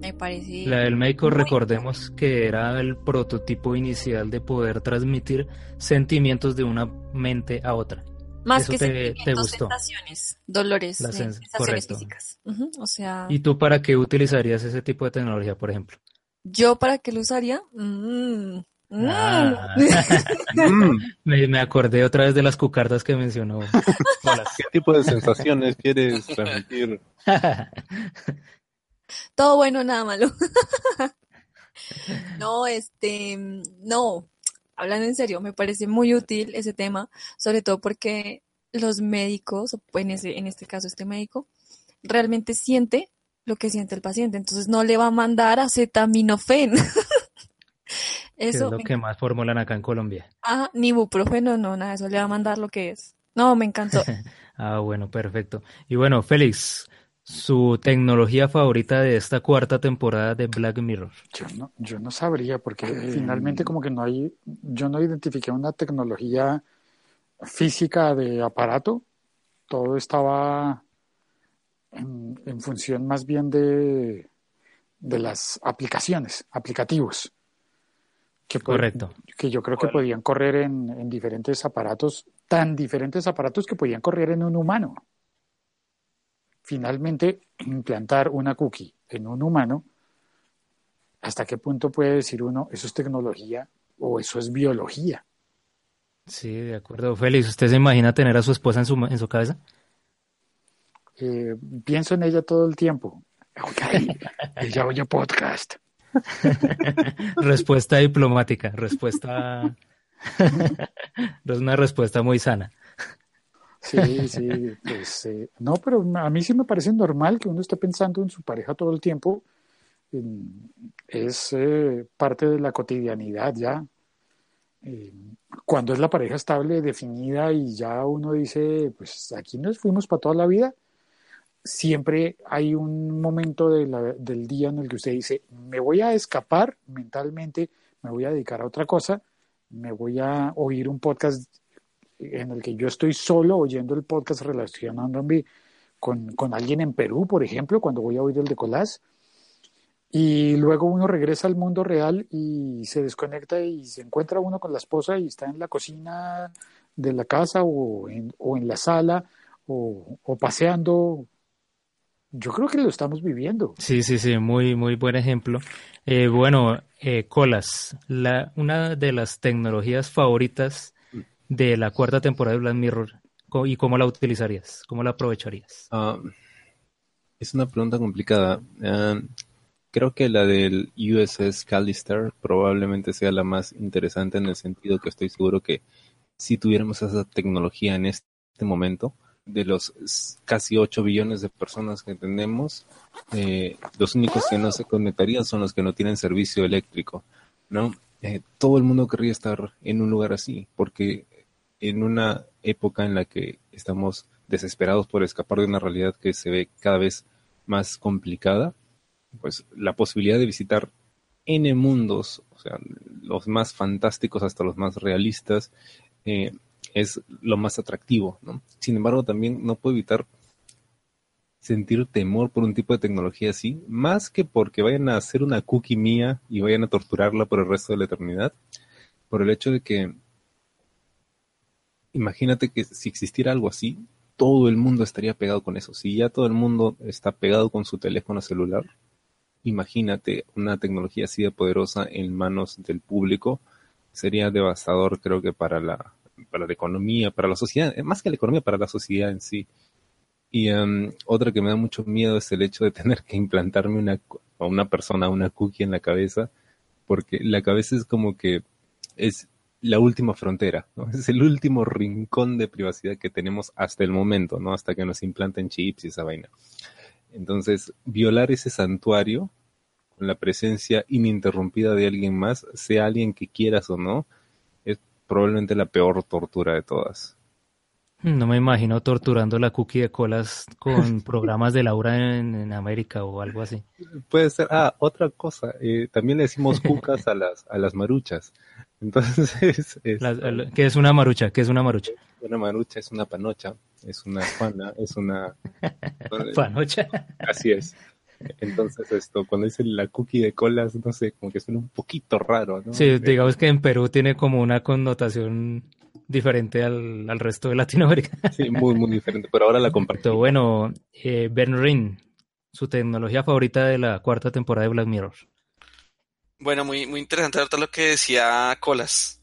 Me parece. La del médico, recordemos que era el prototipo inicial de poder transmitir sentimientos de una mente a otra. Más Eso que te, te gustó. sensaciones, dolores, Las eh, sens- sensaciones correcto. físicas. Ujú, O sea, ¿Y tú para qué utilizarías ese tipo de tecnología, por ejemplo? ¿yo para qué lo usaría? Mm, mm. Ah. [LAUGHS] me, me acordé otra vez de las cucardas que mencionó. [LAUGHS] ¿Qué tipo de sensaciones quieres transmitir? Todo bueno, nada malo. [LAUGHS] no, este, no, hablando en serio, me parece muy útil ese tema, sobre todo porque los médicos, en, ese, en este caso este médico, realmente siente lo que siente el paciente, entonces no le va a mandar acetaminofén. [LAUGHS] que es Eso, lo me- que más formulan acá en Colombia. ah, ni ibuprofeno, no, nada, eso le va a mandar lo que es. No, me encantó. [LAUGHS] Ah, bueno, perfecto. Y bueno, Félix, su tecnología favorita de esta cuarta temporada de Black Mirror. Yo no, yo no sabría, porque finalmente como que no hay, yo no identifiqué una tecnología física de aparato, todo estaba en, en función más bien de, de las aplicaciones, aplicativos, que, Correcto. que yo creo que podían correr en, en diferentes aparatos, tan diferentes aparatos que podían correr en un humano. Finalmente, implantar una cookie en un humano ¿Hasta qué punto puede decir uno, eso es tecnología o eso es biología? Sí, de acuerdo. Félix, ¿usted se imagina tener a su esposa en su, en su cabeza? Eh, pienso en ella todo el tiempo. [LAUGHS] Ok, ella oye podcast. [LAUGHS] respuesta diplomática, respuesta... [LAUGHS] es una respuesta muy sana. Sí, sí, pues eh, no, pero a mí sí me parece normal que uno esté pensando en su pareja todo el tiempo. Es eh, parte de la cotidianidad ya. Eh, cuando es la pareja estable, definida y ya uno dice, pues aquí nos fuimos para toda la vida, siempre hay un momento del día en el que usted dice, me voy a escapar mentalmente, me voy a dedicar a otra cosa, me voy a oír un podcast en el que yo estoy solo oyendo el podcast relacionándome con, con alguien en Perú, por ejemplo, cuando voy a oír el de Colás. Y luego uno regresa al mundo real y se desconecta y se encuentra uno con la esposa y está en la cocina de la casa o en, o en la sala o, o paseando. Yo creo que lo estamos viviendo. Sí, sí, sí, muy, muy buen ejemplo. Eh, bueno, eh, Colas, la, una de las tecnologías favoritas de la cuarta temporada de Black Mirror, ¿y cómo la utilizarías? ¿Cómo la aprovecharías? Ah, es una pregunta complicada. Ah, creo que la del USS Callister probablemente sea la más interesante en el sentido que estoy seguro que si tuviéramos esa tecnología en este momento, de los casi 8 billones de personas que tenemos, eh, los únicos que no se conectarían son los que no tienen servicio eléctrico, ¿no? Eh, todo el mundo querría estar en un lugar así, porque en una época en la que estamos desesperados por escapar de una realidad que se ve cada vez más complicada, pues la posibilidad de visitar N mundos, o sea, los más fantásticos hasta los más realistas, eh, es lo más atractivo, ¿no? Sin embargo, también no puedo evitar sentir temor por un tipo de tecnología así, más que porque vayan a hacer una cookie mía y vayan a torturarla por el resto de la eternidad, por el hecho de que imagínate que si existiera algo así, todo el mundo estaría pegado con eso. Si ya todo el mundo está pegado con su teléfono celular, imagínate una tecnología así de poderosa en manos del público, sería devastador creo que para la, para la economía, para la sociedad, eh, más que la economía, para la sociedad en sí. Y um, otra que me da mucho miedo es el hecho de [LAUGHS] tener que implantarme una, a una persona una cookie en la cabeza, porque la cabeza es como que es la última frontera, ¿no? [LAUGHS] Es el último rincón de privacidad que tenemos hasta el momento, ¿no? Hasta que nos implanten chips y esa vaina. Entonces, violar ese santuario con la presencia ininterrumpida de alguien más, sea alguien que quieras o no, es probablemente la peor tortura de todas. No me imagino torturando la cookie de colas con [LAUGHS] programas de Laura en, en América o algo así. Puede ser. Ah, otra cosa. Eh, también le decimos cucas a las, a las maruchas. Entonces, [LAUGHS] es, La- la- ¿Qué es una marucha? ¿Qué es una marucha? una marucha es una panocha, es una juana, es una... [LAUGHS] Panocha. Así es. Entonces, esto, cuando dice la cookie de colas, no sé, como que suena un poquito raro, ¿no? Sí, digamos que en Perú tiene como una connotación diferente al, al resto de Latinoamérica. [LAUGHS] Sí, muy, muy diferente, pero ahora la comparto. Bueno, eh, Ben Rin, su tecnología favorita de la cuarta temporada de Black Mirror. Bueno, muy, muy interesante ahorita lo que decía Colas.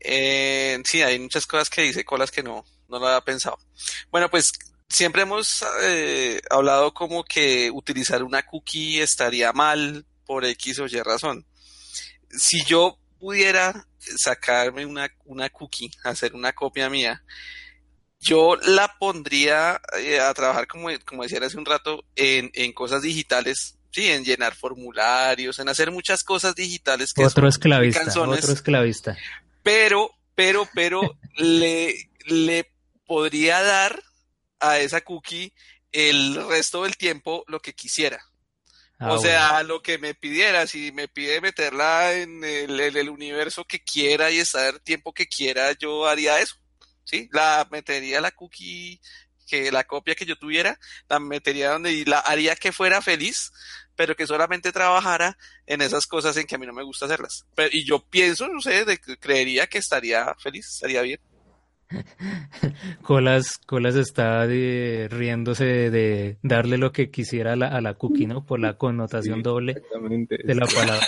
Eh, sí, hay muchas cosas que dice Colas que no, no lo había pensado. Bueno, pues siempre hemos eh, hablado como que utilizar una cookie estaría mal por X o Y razón. Si yo pudiera sacarme una, una cookie, hacer una copia mía, yo la pondría eh, a trabajar, como, como decía hace un rato, en, en cosas digitales, sí, en llenar formularios, en hacer muchas cosas digitales que Otro son esclavista, canzones, otro esclavista. pero, pero, pero le, le podría dar a esa cookie el resto del tiempo lo que quisiera. Ah, o sea, lo que me pidiera, si me pide meterla en el, universo que quiera y estar el tiempo que quiera, yo haría eso. ¿Sí? La metería la cookie, que la copia que yo tuviera, la metería donde y la haría que fuera feliz, pero que solamente trabajara en esas cosas en que a mí no me gusta hacerlas. Pero, y yo pienso, no sé, de, que creería que estaría feliz, estaría bien. [LAUGHS] Colas, Colas está de- riéndose de darle lo que quisiera a la, a la cookie, ¿no? Por la connotación doble de la palabra.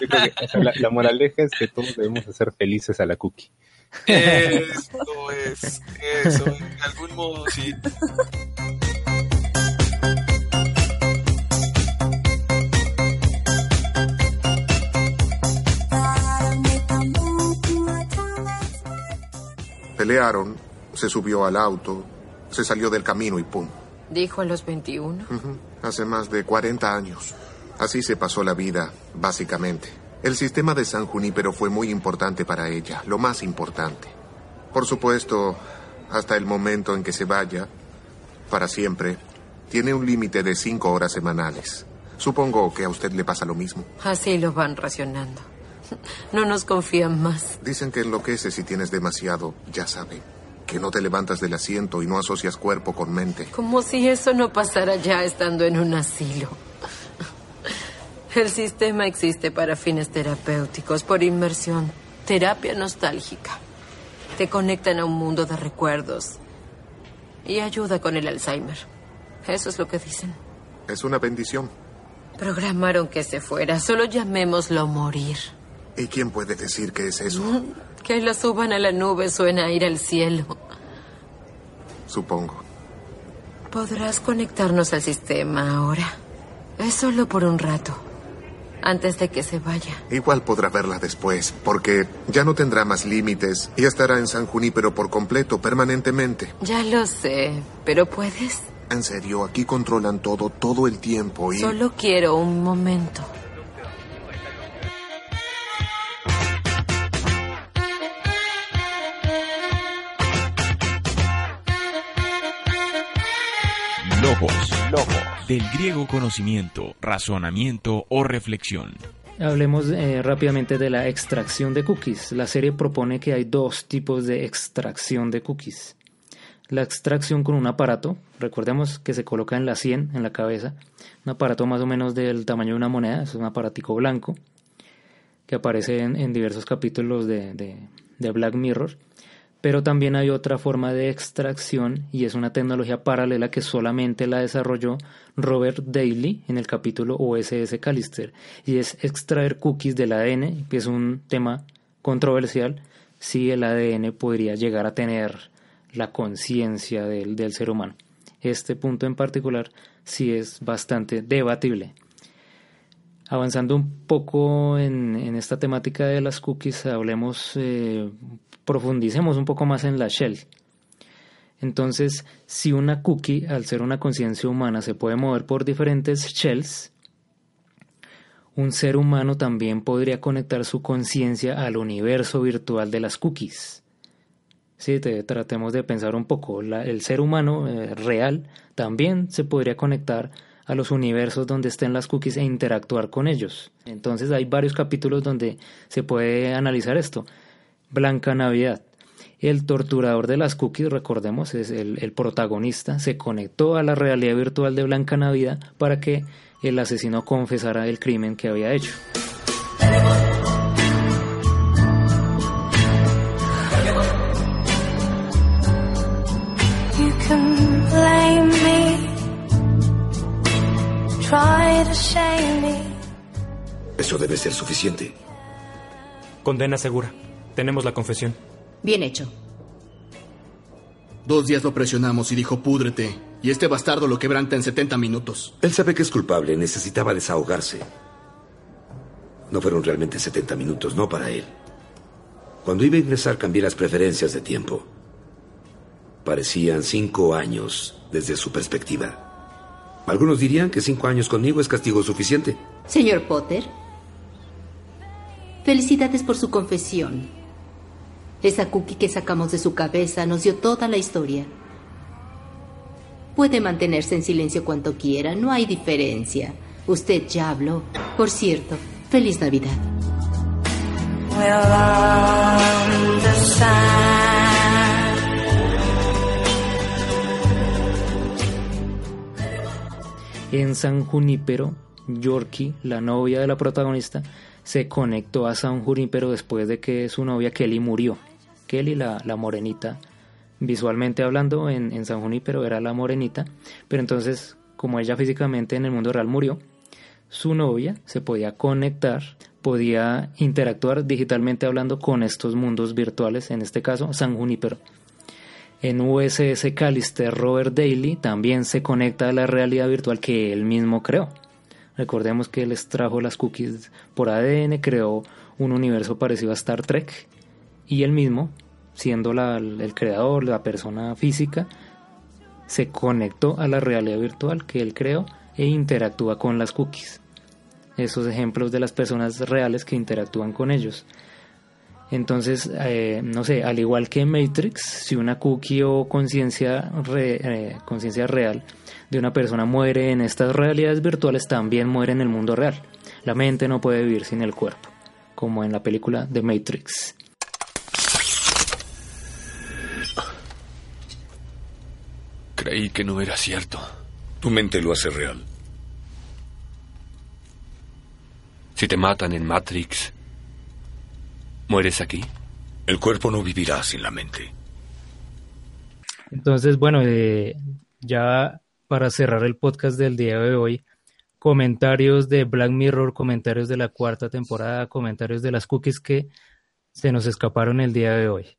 Yo creo que, o sea, la, la moraleja es que todos debemos hacer felices a la cookie. Eso es, eso, de algún modo, sí. Pelearon, se subió al auto, se salió del camino y pum. Dijo a los 21. Ujú, Hace más de 40 años. Así se pasó la vida, básicamente. El sistema de San Junípero fue muy importante para ella, lo más importante. Por supuesto, hasta el momento en que se vaya, para siempre, tiene un límite de cinco horas semanales. Supongo que a usted le pasa lo mismo. Así lo van racionando. [LAUGHS] No nos confían más. Dicen que enloqueces si tienes demasiado, ya sabe. Que no te levantas del asiento y no asocias cuerpo con mente. Como si eso no pasara ya estando en un asilo. [LAUGHS] El sistema existe para fines terapéuticos, por inmersión, terapia nostálgica. Te conectan a un mundo de recuerdos y ayuda con el Alzheimer. Eso es lo que dicen. Es una bendición. Programaron que se fuera, solo llamémoslo morir. ¿Y quién puede decir que es eso? [LAUGHS] Que lo suban a la nube suena a ir al cielo. Supongo. Podrás conectarnos al sistema ahora. Es solo por un rato. Antes de que se vaya. Igual podrá verla después, porque ya no tendrá más límites y estará en San Junípero por completo, permanentemente. Ya lo sé, pero puedes. En serio, aquí controlan todo, todo el tiempo y... Solo quiero un momento. Logos Logos. Del griego conocimiento, razonamiento o reflexión. Hablemos eh, rápidamente de la extracción de cookies. La serie propone que hay dos tipos de extracción de cookies. La extracción con un aparato, recordemos que se coloca en la 100, en la cabeza, un aparato más o menos del tamaño de una moneda, es un aparatico blanco que aparece en, diversos capítulos de, de Black Mirror pero también hay otra forma de extracción y es una tecnología paralela que solamente la desarrolló Robert Daly en el capítulo OSS Callister y es extraer cookies del ADN, que es un tema controversial si el ADN podría llegar a tener la conciencia del, del ser humano. Este punto en particular sí es bastante debatible. Avanzando un poco en, en, esta temática de las cookies, hablemos eh, profundicemos un poco más en la shell. Entonces, si una cookie, al ser una conciencia humana, se puede mover por diferentes shells, un ser humano también podría conectar su conciencia al universo virtual de las cookies. Si tratemos de pensar un poco, el ser humano eh, real también se podría conectar a los universos donde estén las cookies e interactuar con ellos. Entonces hay varios capítulos donde se puede analizar esto. Blanca Navidad. El torturador de las cookies, recordemos, es el, el, protagonista, se conectó a la realidad virtual de Blanca Navidad para que el asesino confesara el crimen que había hecho. Eso debe ser suficiente. Condena segura. Tenemos la confesión. Bien hecho. Dos días lo presionamos y dijo púdrete. Y este bastardo lo quebranta en 70 minutos. Él sabe que es culpable, necesitaba desahogarse. No fueron realmente 70 minutos, no para él. Cuando iba a ingresar cambié las preferencias de tiempo. Parecían cinco años desde su perspectiva. Algunos dirían que cinco años conmigo es castigo suficiente. Señor Potter, felicidades por su confesión. Esa cookie que sacamos de su cabeza nos dio toda la historia. Puede mantenerse en silencio cuanto quiera, no hay diferencia. Usted ya habló. Por cierto, feliz Navidad. En San Junípero, Yorkie, la novia de la protagonista, se conectó a San Junípero después de que su novia Kelly murió. Kelly, la, la morenita, visualmente hablando en, en San Junípero era la morenita, pero entonces como ella físicamente en el mundo real murió, su novia se podía conectar, podía interactuar digitalmente hablando con estos mundos virtuales, en este caso San Junípero. En USS Callister, Robert Daly también se conecta a la realidad virtual que él mismo creó. Recordemos que él extrajo las cookies por ADN, creó un universo parecido a Star Trek y él mismo, siendo el creador, la persona física, se conectó a la realidad virtual que él creó e interactúa con las cookies. Esos ejemplos de las personas reales que interactúan con ellos. Entonces, eh, no sé, al igual que Matrix, si una cookie o conciencia eh, conciencia real de una persona muere en estas realidades virtuales, también muere en el mundo real. La mente no puede vivir sin el cuerpo, como en la película The Matrix. Creí que no era cierto. Tu mente lo hace real. Si te matan en Matrix, ¿mueres aquí? El cuerpo no vivirá sin la mente. Entonces, bueno, eh, ya para cerrar el podcast del día de hoy, comentarios de Black Mirror, comentarios de la cuarta temporada, comentarios de las cookies que se nos escaparon el día de hoy.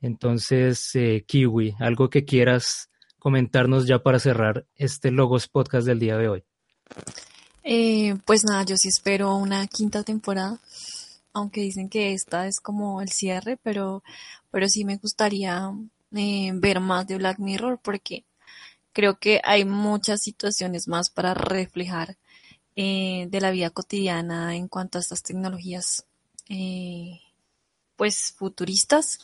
Entonces, eh, Kiwi, algo que quieras comentarnos ya para cerrar este Logos Podcast del día de hoy. Eh, pues nada, yo sí espero una quinta temporada, aunque dicen que esta es como el cierre, pero, pero sí me gustaría eh, ver más de Black Mirror porque creo que hay muchas situaciones más para reflejar eh, de la vida cotidiana en cuanto a estas tecnologías pues futuristas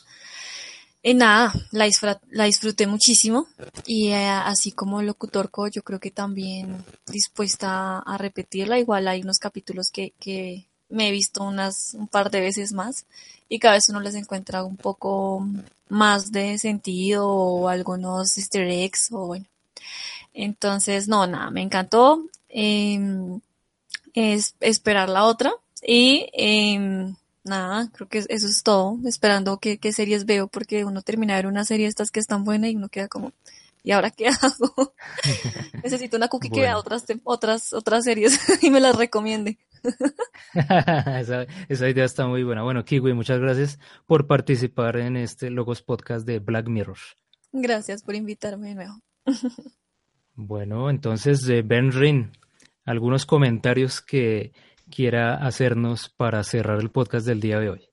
Eh, nada, la, la disfruté muchísimo y eh, así como Locutorco, yo creo que también dispuesta a repetirla. Igual hay unos capítulos que, que me he visto unas un par de veces más y cada vez uno les encuentra un poco más de sentido o algunos easter eggs o bueno. Entonces, no, nada, me encantó. Em, es esperar la otra y em, nada, creo que eso es todo. Esperando qué, qué series veo porque uno termina de ver una serie de estas que están buenas y uno queda como, ¿y ahora qué [LAUGHS] hago? [LAUGHS] Necesito una cookie que vea otras, otras, otras series [LAUGHS] y me las recomiende. [LAUGHS] esa, esa idea está muy buena. Bueno, Kiwi, muchas gracias por participar en este Logos Podcast de Black Mirror. Gracias por invitarme de nuevo. [LAUGHS] Bueno, entonces, eh, Ben Rin, algunos comentarios que quiera hacernos para cerrar el podcast del día de hoy.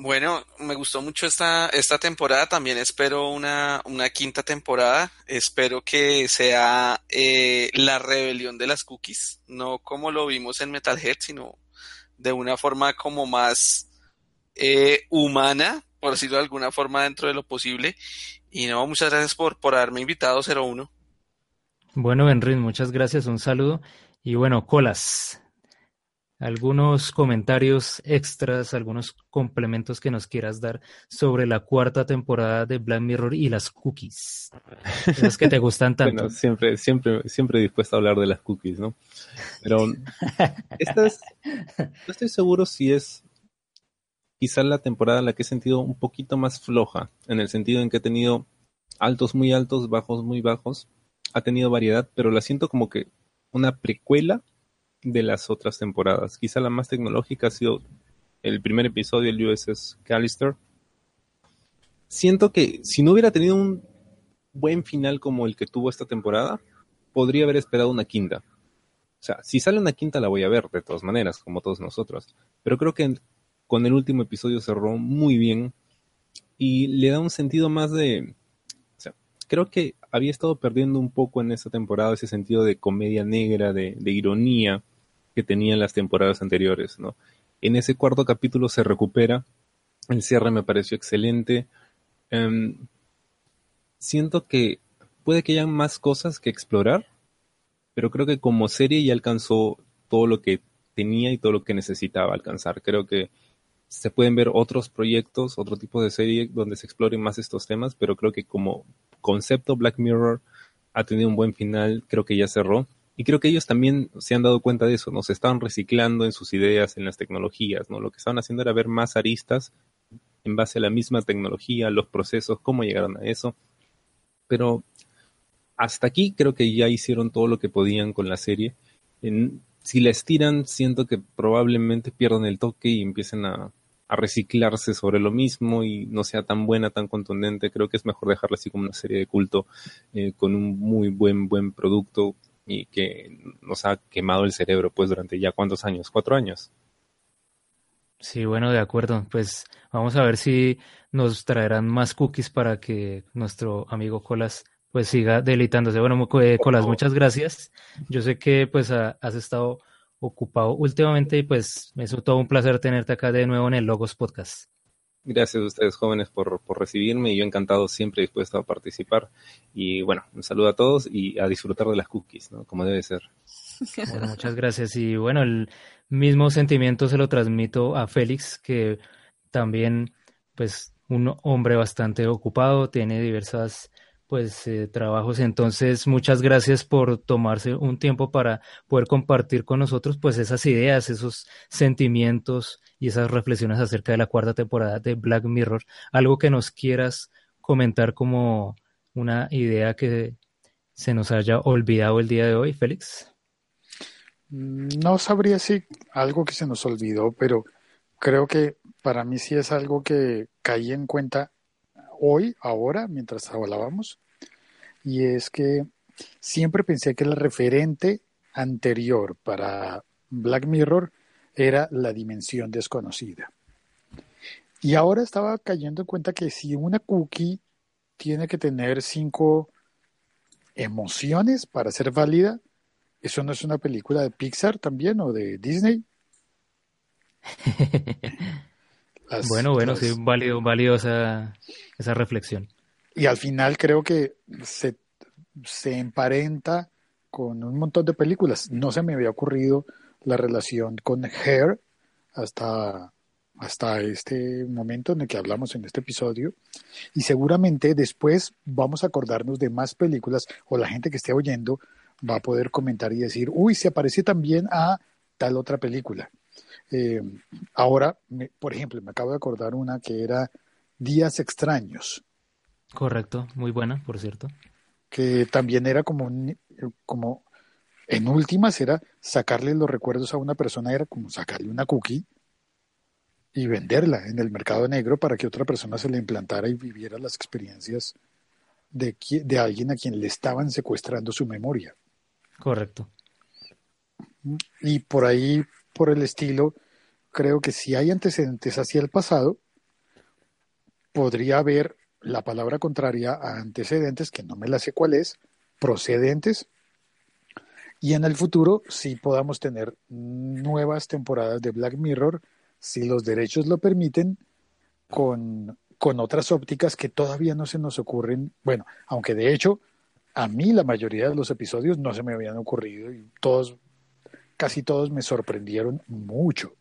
Bueno, me gustó mucho esta, esta temporada. También espero una, una quinta temporada. Espero que sea eh, la rebelión de las cookies, no como lo vimos en Metalhead, sino de una forma como más eh, humana, por decirlo de alguna forma, dentro de lo posible. Y no, muchas gracias por, por haberme invitado 01. Bueno, Ben Rin, muchas gracias, un saludo. Y bueno, Colas, algunos comentarios extras, algunos complementos que nos quieras dar sobre la cuarta temporada de Black Mirror y las cookies. Esas que te gustan [LAUGHS] tanto. Bueno, siempre, siempre, siempre dispuesto a hablar de las cookies, ¿no? Pero [LAUGHS] esta es, no estoy seguro si es quizá la temporada en la que he sentido un poquito más floja, en el sentido en que he tenido altos muy altos, bajos muy bajos, ha tenido variedad, pero la siento como que una precuela de las otras temporadas. Quizá la más tecnológica ha sido el primer episodio, el USS Callister. Siento que si no hubiera tenido un buen final como el que tuvo esta temporada, podría haber esperado una quinta. O sea, si sale una quinta la voy a ver de todas maneras, como todos nosotros. Pero creo que con el último episodio cerró muy bien y le da un sentido más de... O sea, creo que había estado perdiendo un poco en esta temporada ese sentido de comedia negra, de, ironía que tenía en las temporadas anteriores, ¿no? En ese cuarto capítulo se recupera, el cierre me pareció excelente. Em, siento que puede que haya más cosas que explorar, pero creo que como serie ya alcanzó todo lo que tenía y todo lo que necesitaba alcanzar. Creo que se pueden ver otros proyectos, otro tipo de serie donde se exploren más estos temas, pero creo que como concepto Black Mirror ha tenido un buen final, creo que ya cerró. Y creo que ellos también se han dado cuenta de eso, ¿no? Se estaban reciclando en sus ideas, en las tecnologías, ¿no? Lo que estaban haciendo era ver más aristas en base a la misma tecnología, los procesos, cómo llegaron a eso. Pero hasta aquí creo que ya hicieron todo lo que podían con la serie. Si la estiran, siento que probablemente pierdan el toque y empiecen a, a, reciclarse sobre lo mismo y no sea tan buena, tan contundente. Creo que es mejor dejarla así como una serie de culto eh, con un muy buen, buen producto y que nos ha quemado el cerebro pues durante ya cuántos años, cuatro años. Sí, bueno, de acuerdo. Pues vamos a ver si nos traerán más cookies para que nuestro amigo Colas pues siga deleitándose. Bueno, eh, Colas, muchas gracias. Yo sé que pues ha, has estado ocupado últimamente y pues es todo un placer tenerte acá de nuevo en el Logos Podcast. Gracias a ustedes jóvenes por, por recibirme y yo encantado siempre dispuesto a participar. Y bueno, un saludo a todos y a disfrutar de las cookies, ¿no? Como debe ser. Bueno, muchas gracias. Y bueno, el mismo sentimiento se lo transmito a Félix, que también, pues, un hombre bastante ocupado, tiene diversas pues eh, trabajos. Entonces, muchas gracias por tomarse un tiempo para poder compartir con nosotros pues esas ideas, esos sentimientos y esas reflexiones acerca de la cuarta temporada de Black Mirror. Algo que nos quieras comentar como una idea que se nos haya olvidado el día de hoy, Félix. No sabría si algo que se nos olvidó, pero creo que para mí sí es algo que caí en cuenta hoy, ahora, mientras hablábamos, y es que siempre pensé que el referente anterior para Black Mirror era la dimensión desconocida. Y ahora estaba cayendo en cuenta que si una cookie tiene que tener cinco emociones para ser válida, ¿eso no es una película de Pixar también o de Disney? [LAUGHS] Las- bueno, bueno, las- sí, válido, válido esa, esa reflexión. Y al final creo que se, se emparenta con un montón de películas. No se me había ocurrido la relación con Hair hasta, hasta este momento en el que hablamos en este episodio. Y seguramente después vamos a acordarnos de más películas o la gente que esté oyendo va a poder comentar y decir, uy, se parece también a tal otra película. Eh, ahora, me- por ejemplo, me acabo de acordar una que era Días extraños. Correcto, muy buena, por cierto. que también era como, un- como en últimas era sacarle los recuerdos a una persona, era como sacarle una cookie y venderla en el mercado negro para que otra persona se la implantara y viviera las experiencias de alguien a quien le estaban secuestrando su memoria. Correcto. Y por ahí, por el estilo, creo que si hay antecedentes hacia el pasado, podría haber la palabra contraria a antecedentes, que no me la sé cuál es, procedentes, y en el futuro sí podamos tener nuevas temporadas de Black Mirror, si los derechos lo permiten, con, con otras ópticas que todavía no se nos ocurren. Bueno, aunque de hecho a mí la mayoría de los episodios no se me habían ocurrido y todos, casi todos me sorprendieron mucho.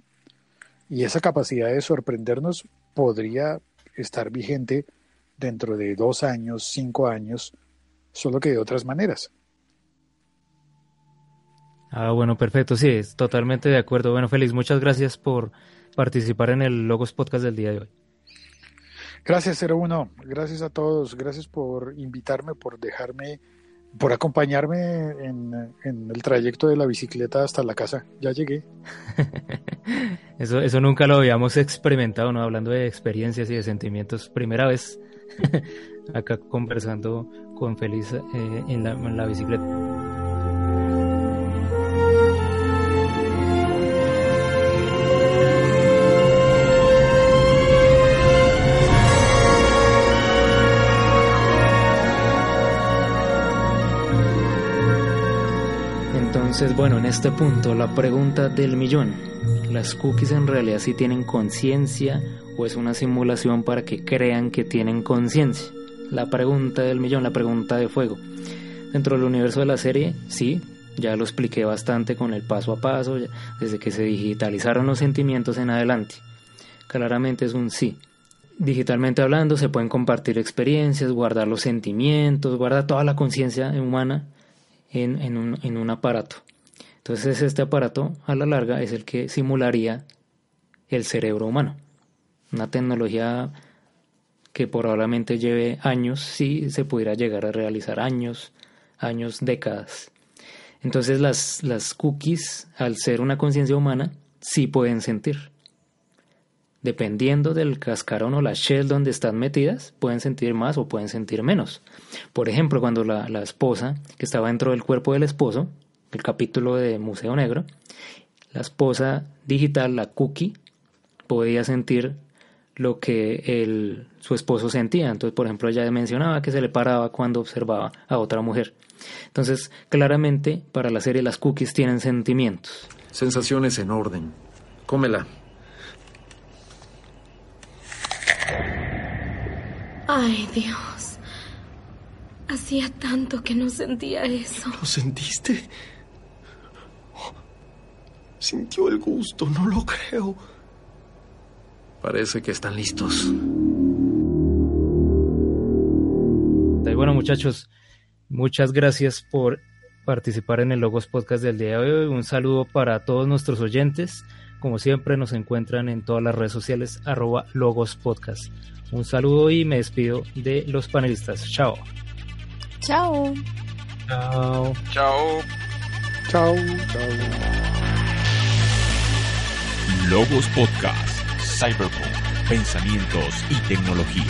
Y esa capacidad de sorprendernos podría estar vigente dentro de dos años, cinco años, solo que de otras maneras. Ah, bueno, perfecto, sí, es totalmente de acuerdo. Bueno, Félix, muchas gracias por participar en el Logos Podcast del día de hoy. Gracias, 01. Gracias a todos. Gracias por invitarme, por dejarme, por acompañarme en, el trayecto de la bicicleta hasta la casa. Ya llegué. [LAUGHS] Eso, eso nunca lo habíamos experimentado, ¿no? Hablando de experiencias y de sentimientos. Primera vez [LAUGHS] acá conversando con Félix eh, en la bicicleta. Entonces, bueno, en este punto, la pregunta del millón. ¿Las cookies en realidad sí tienen conciencia o es una simulación para que crean que tienen conciencia? La pregunta del millón, la pregunta de fuego. Dentro del universo de la serie, sí, ya lo expliqué bastante con el paso a paso, desde que se digitalizaron los sentimientos en adelante. Claramente es un sí. Digitalmente hablando, se pueden compartir experiencias, guardar los sentimientos, guardar toda la conciencia humana en un aparato. Entonces este aparato a la larga es el que simularía el cerebro humano. Una tecnología que probablemente lleve años, sí se pudiera llegar a realizar años, años, décadas. Entonces las, las cookies, al ser una conciencia humana, sí pueden sentir. Dependiendo del cascarón o la shell donde están metidas, pueden sentir más o pueden sentir menos. Por ejemplo, cuando la, la esposa, que estaba dentro del cuerpo del esposo, el capítulo de Museo Negro, la esposa digital, la cookie, podía sentir lo que el, su esposo sentía. Entonces, por ejemplo, ella mencionaba que se le paraba cuando observaba a otra mujer. Entonces, claramente, para la serie las cookies tienen sentimientos. Sensaciones en orden. Cómela. Ay, Dios. Hacía tanto que no sentía eso. ¿Lo sentiste? Sintió el gusto, no lo creo. Parece que están listos. Y bueno, muchachos, muchas gracias por participar en el Logos Podcast del día de hoy. Un saludo para todos nuestros oyentes. Como siempre, nos encuentran en todas las redes sociales, arroba Logos Podcast. Un saludo y me despido de los panelistas. Chao. Chao. Chao. Chao. Chao. Logos Podcast, Cyberpunk, Pensamientos y Tecnología.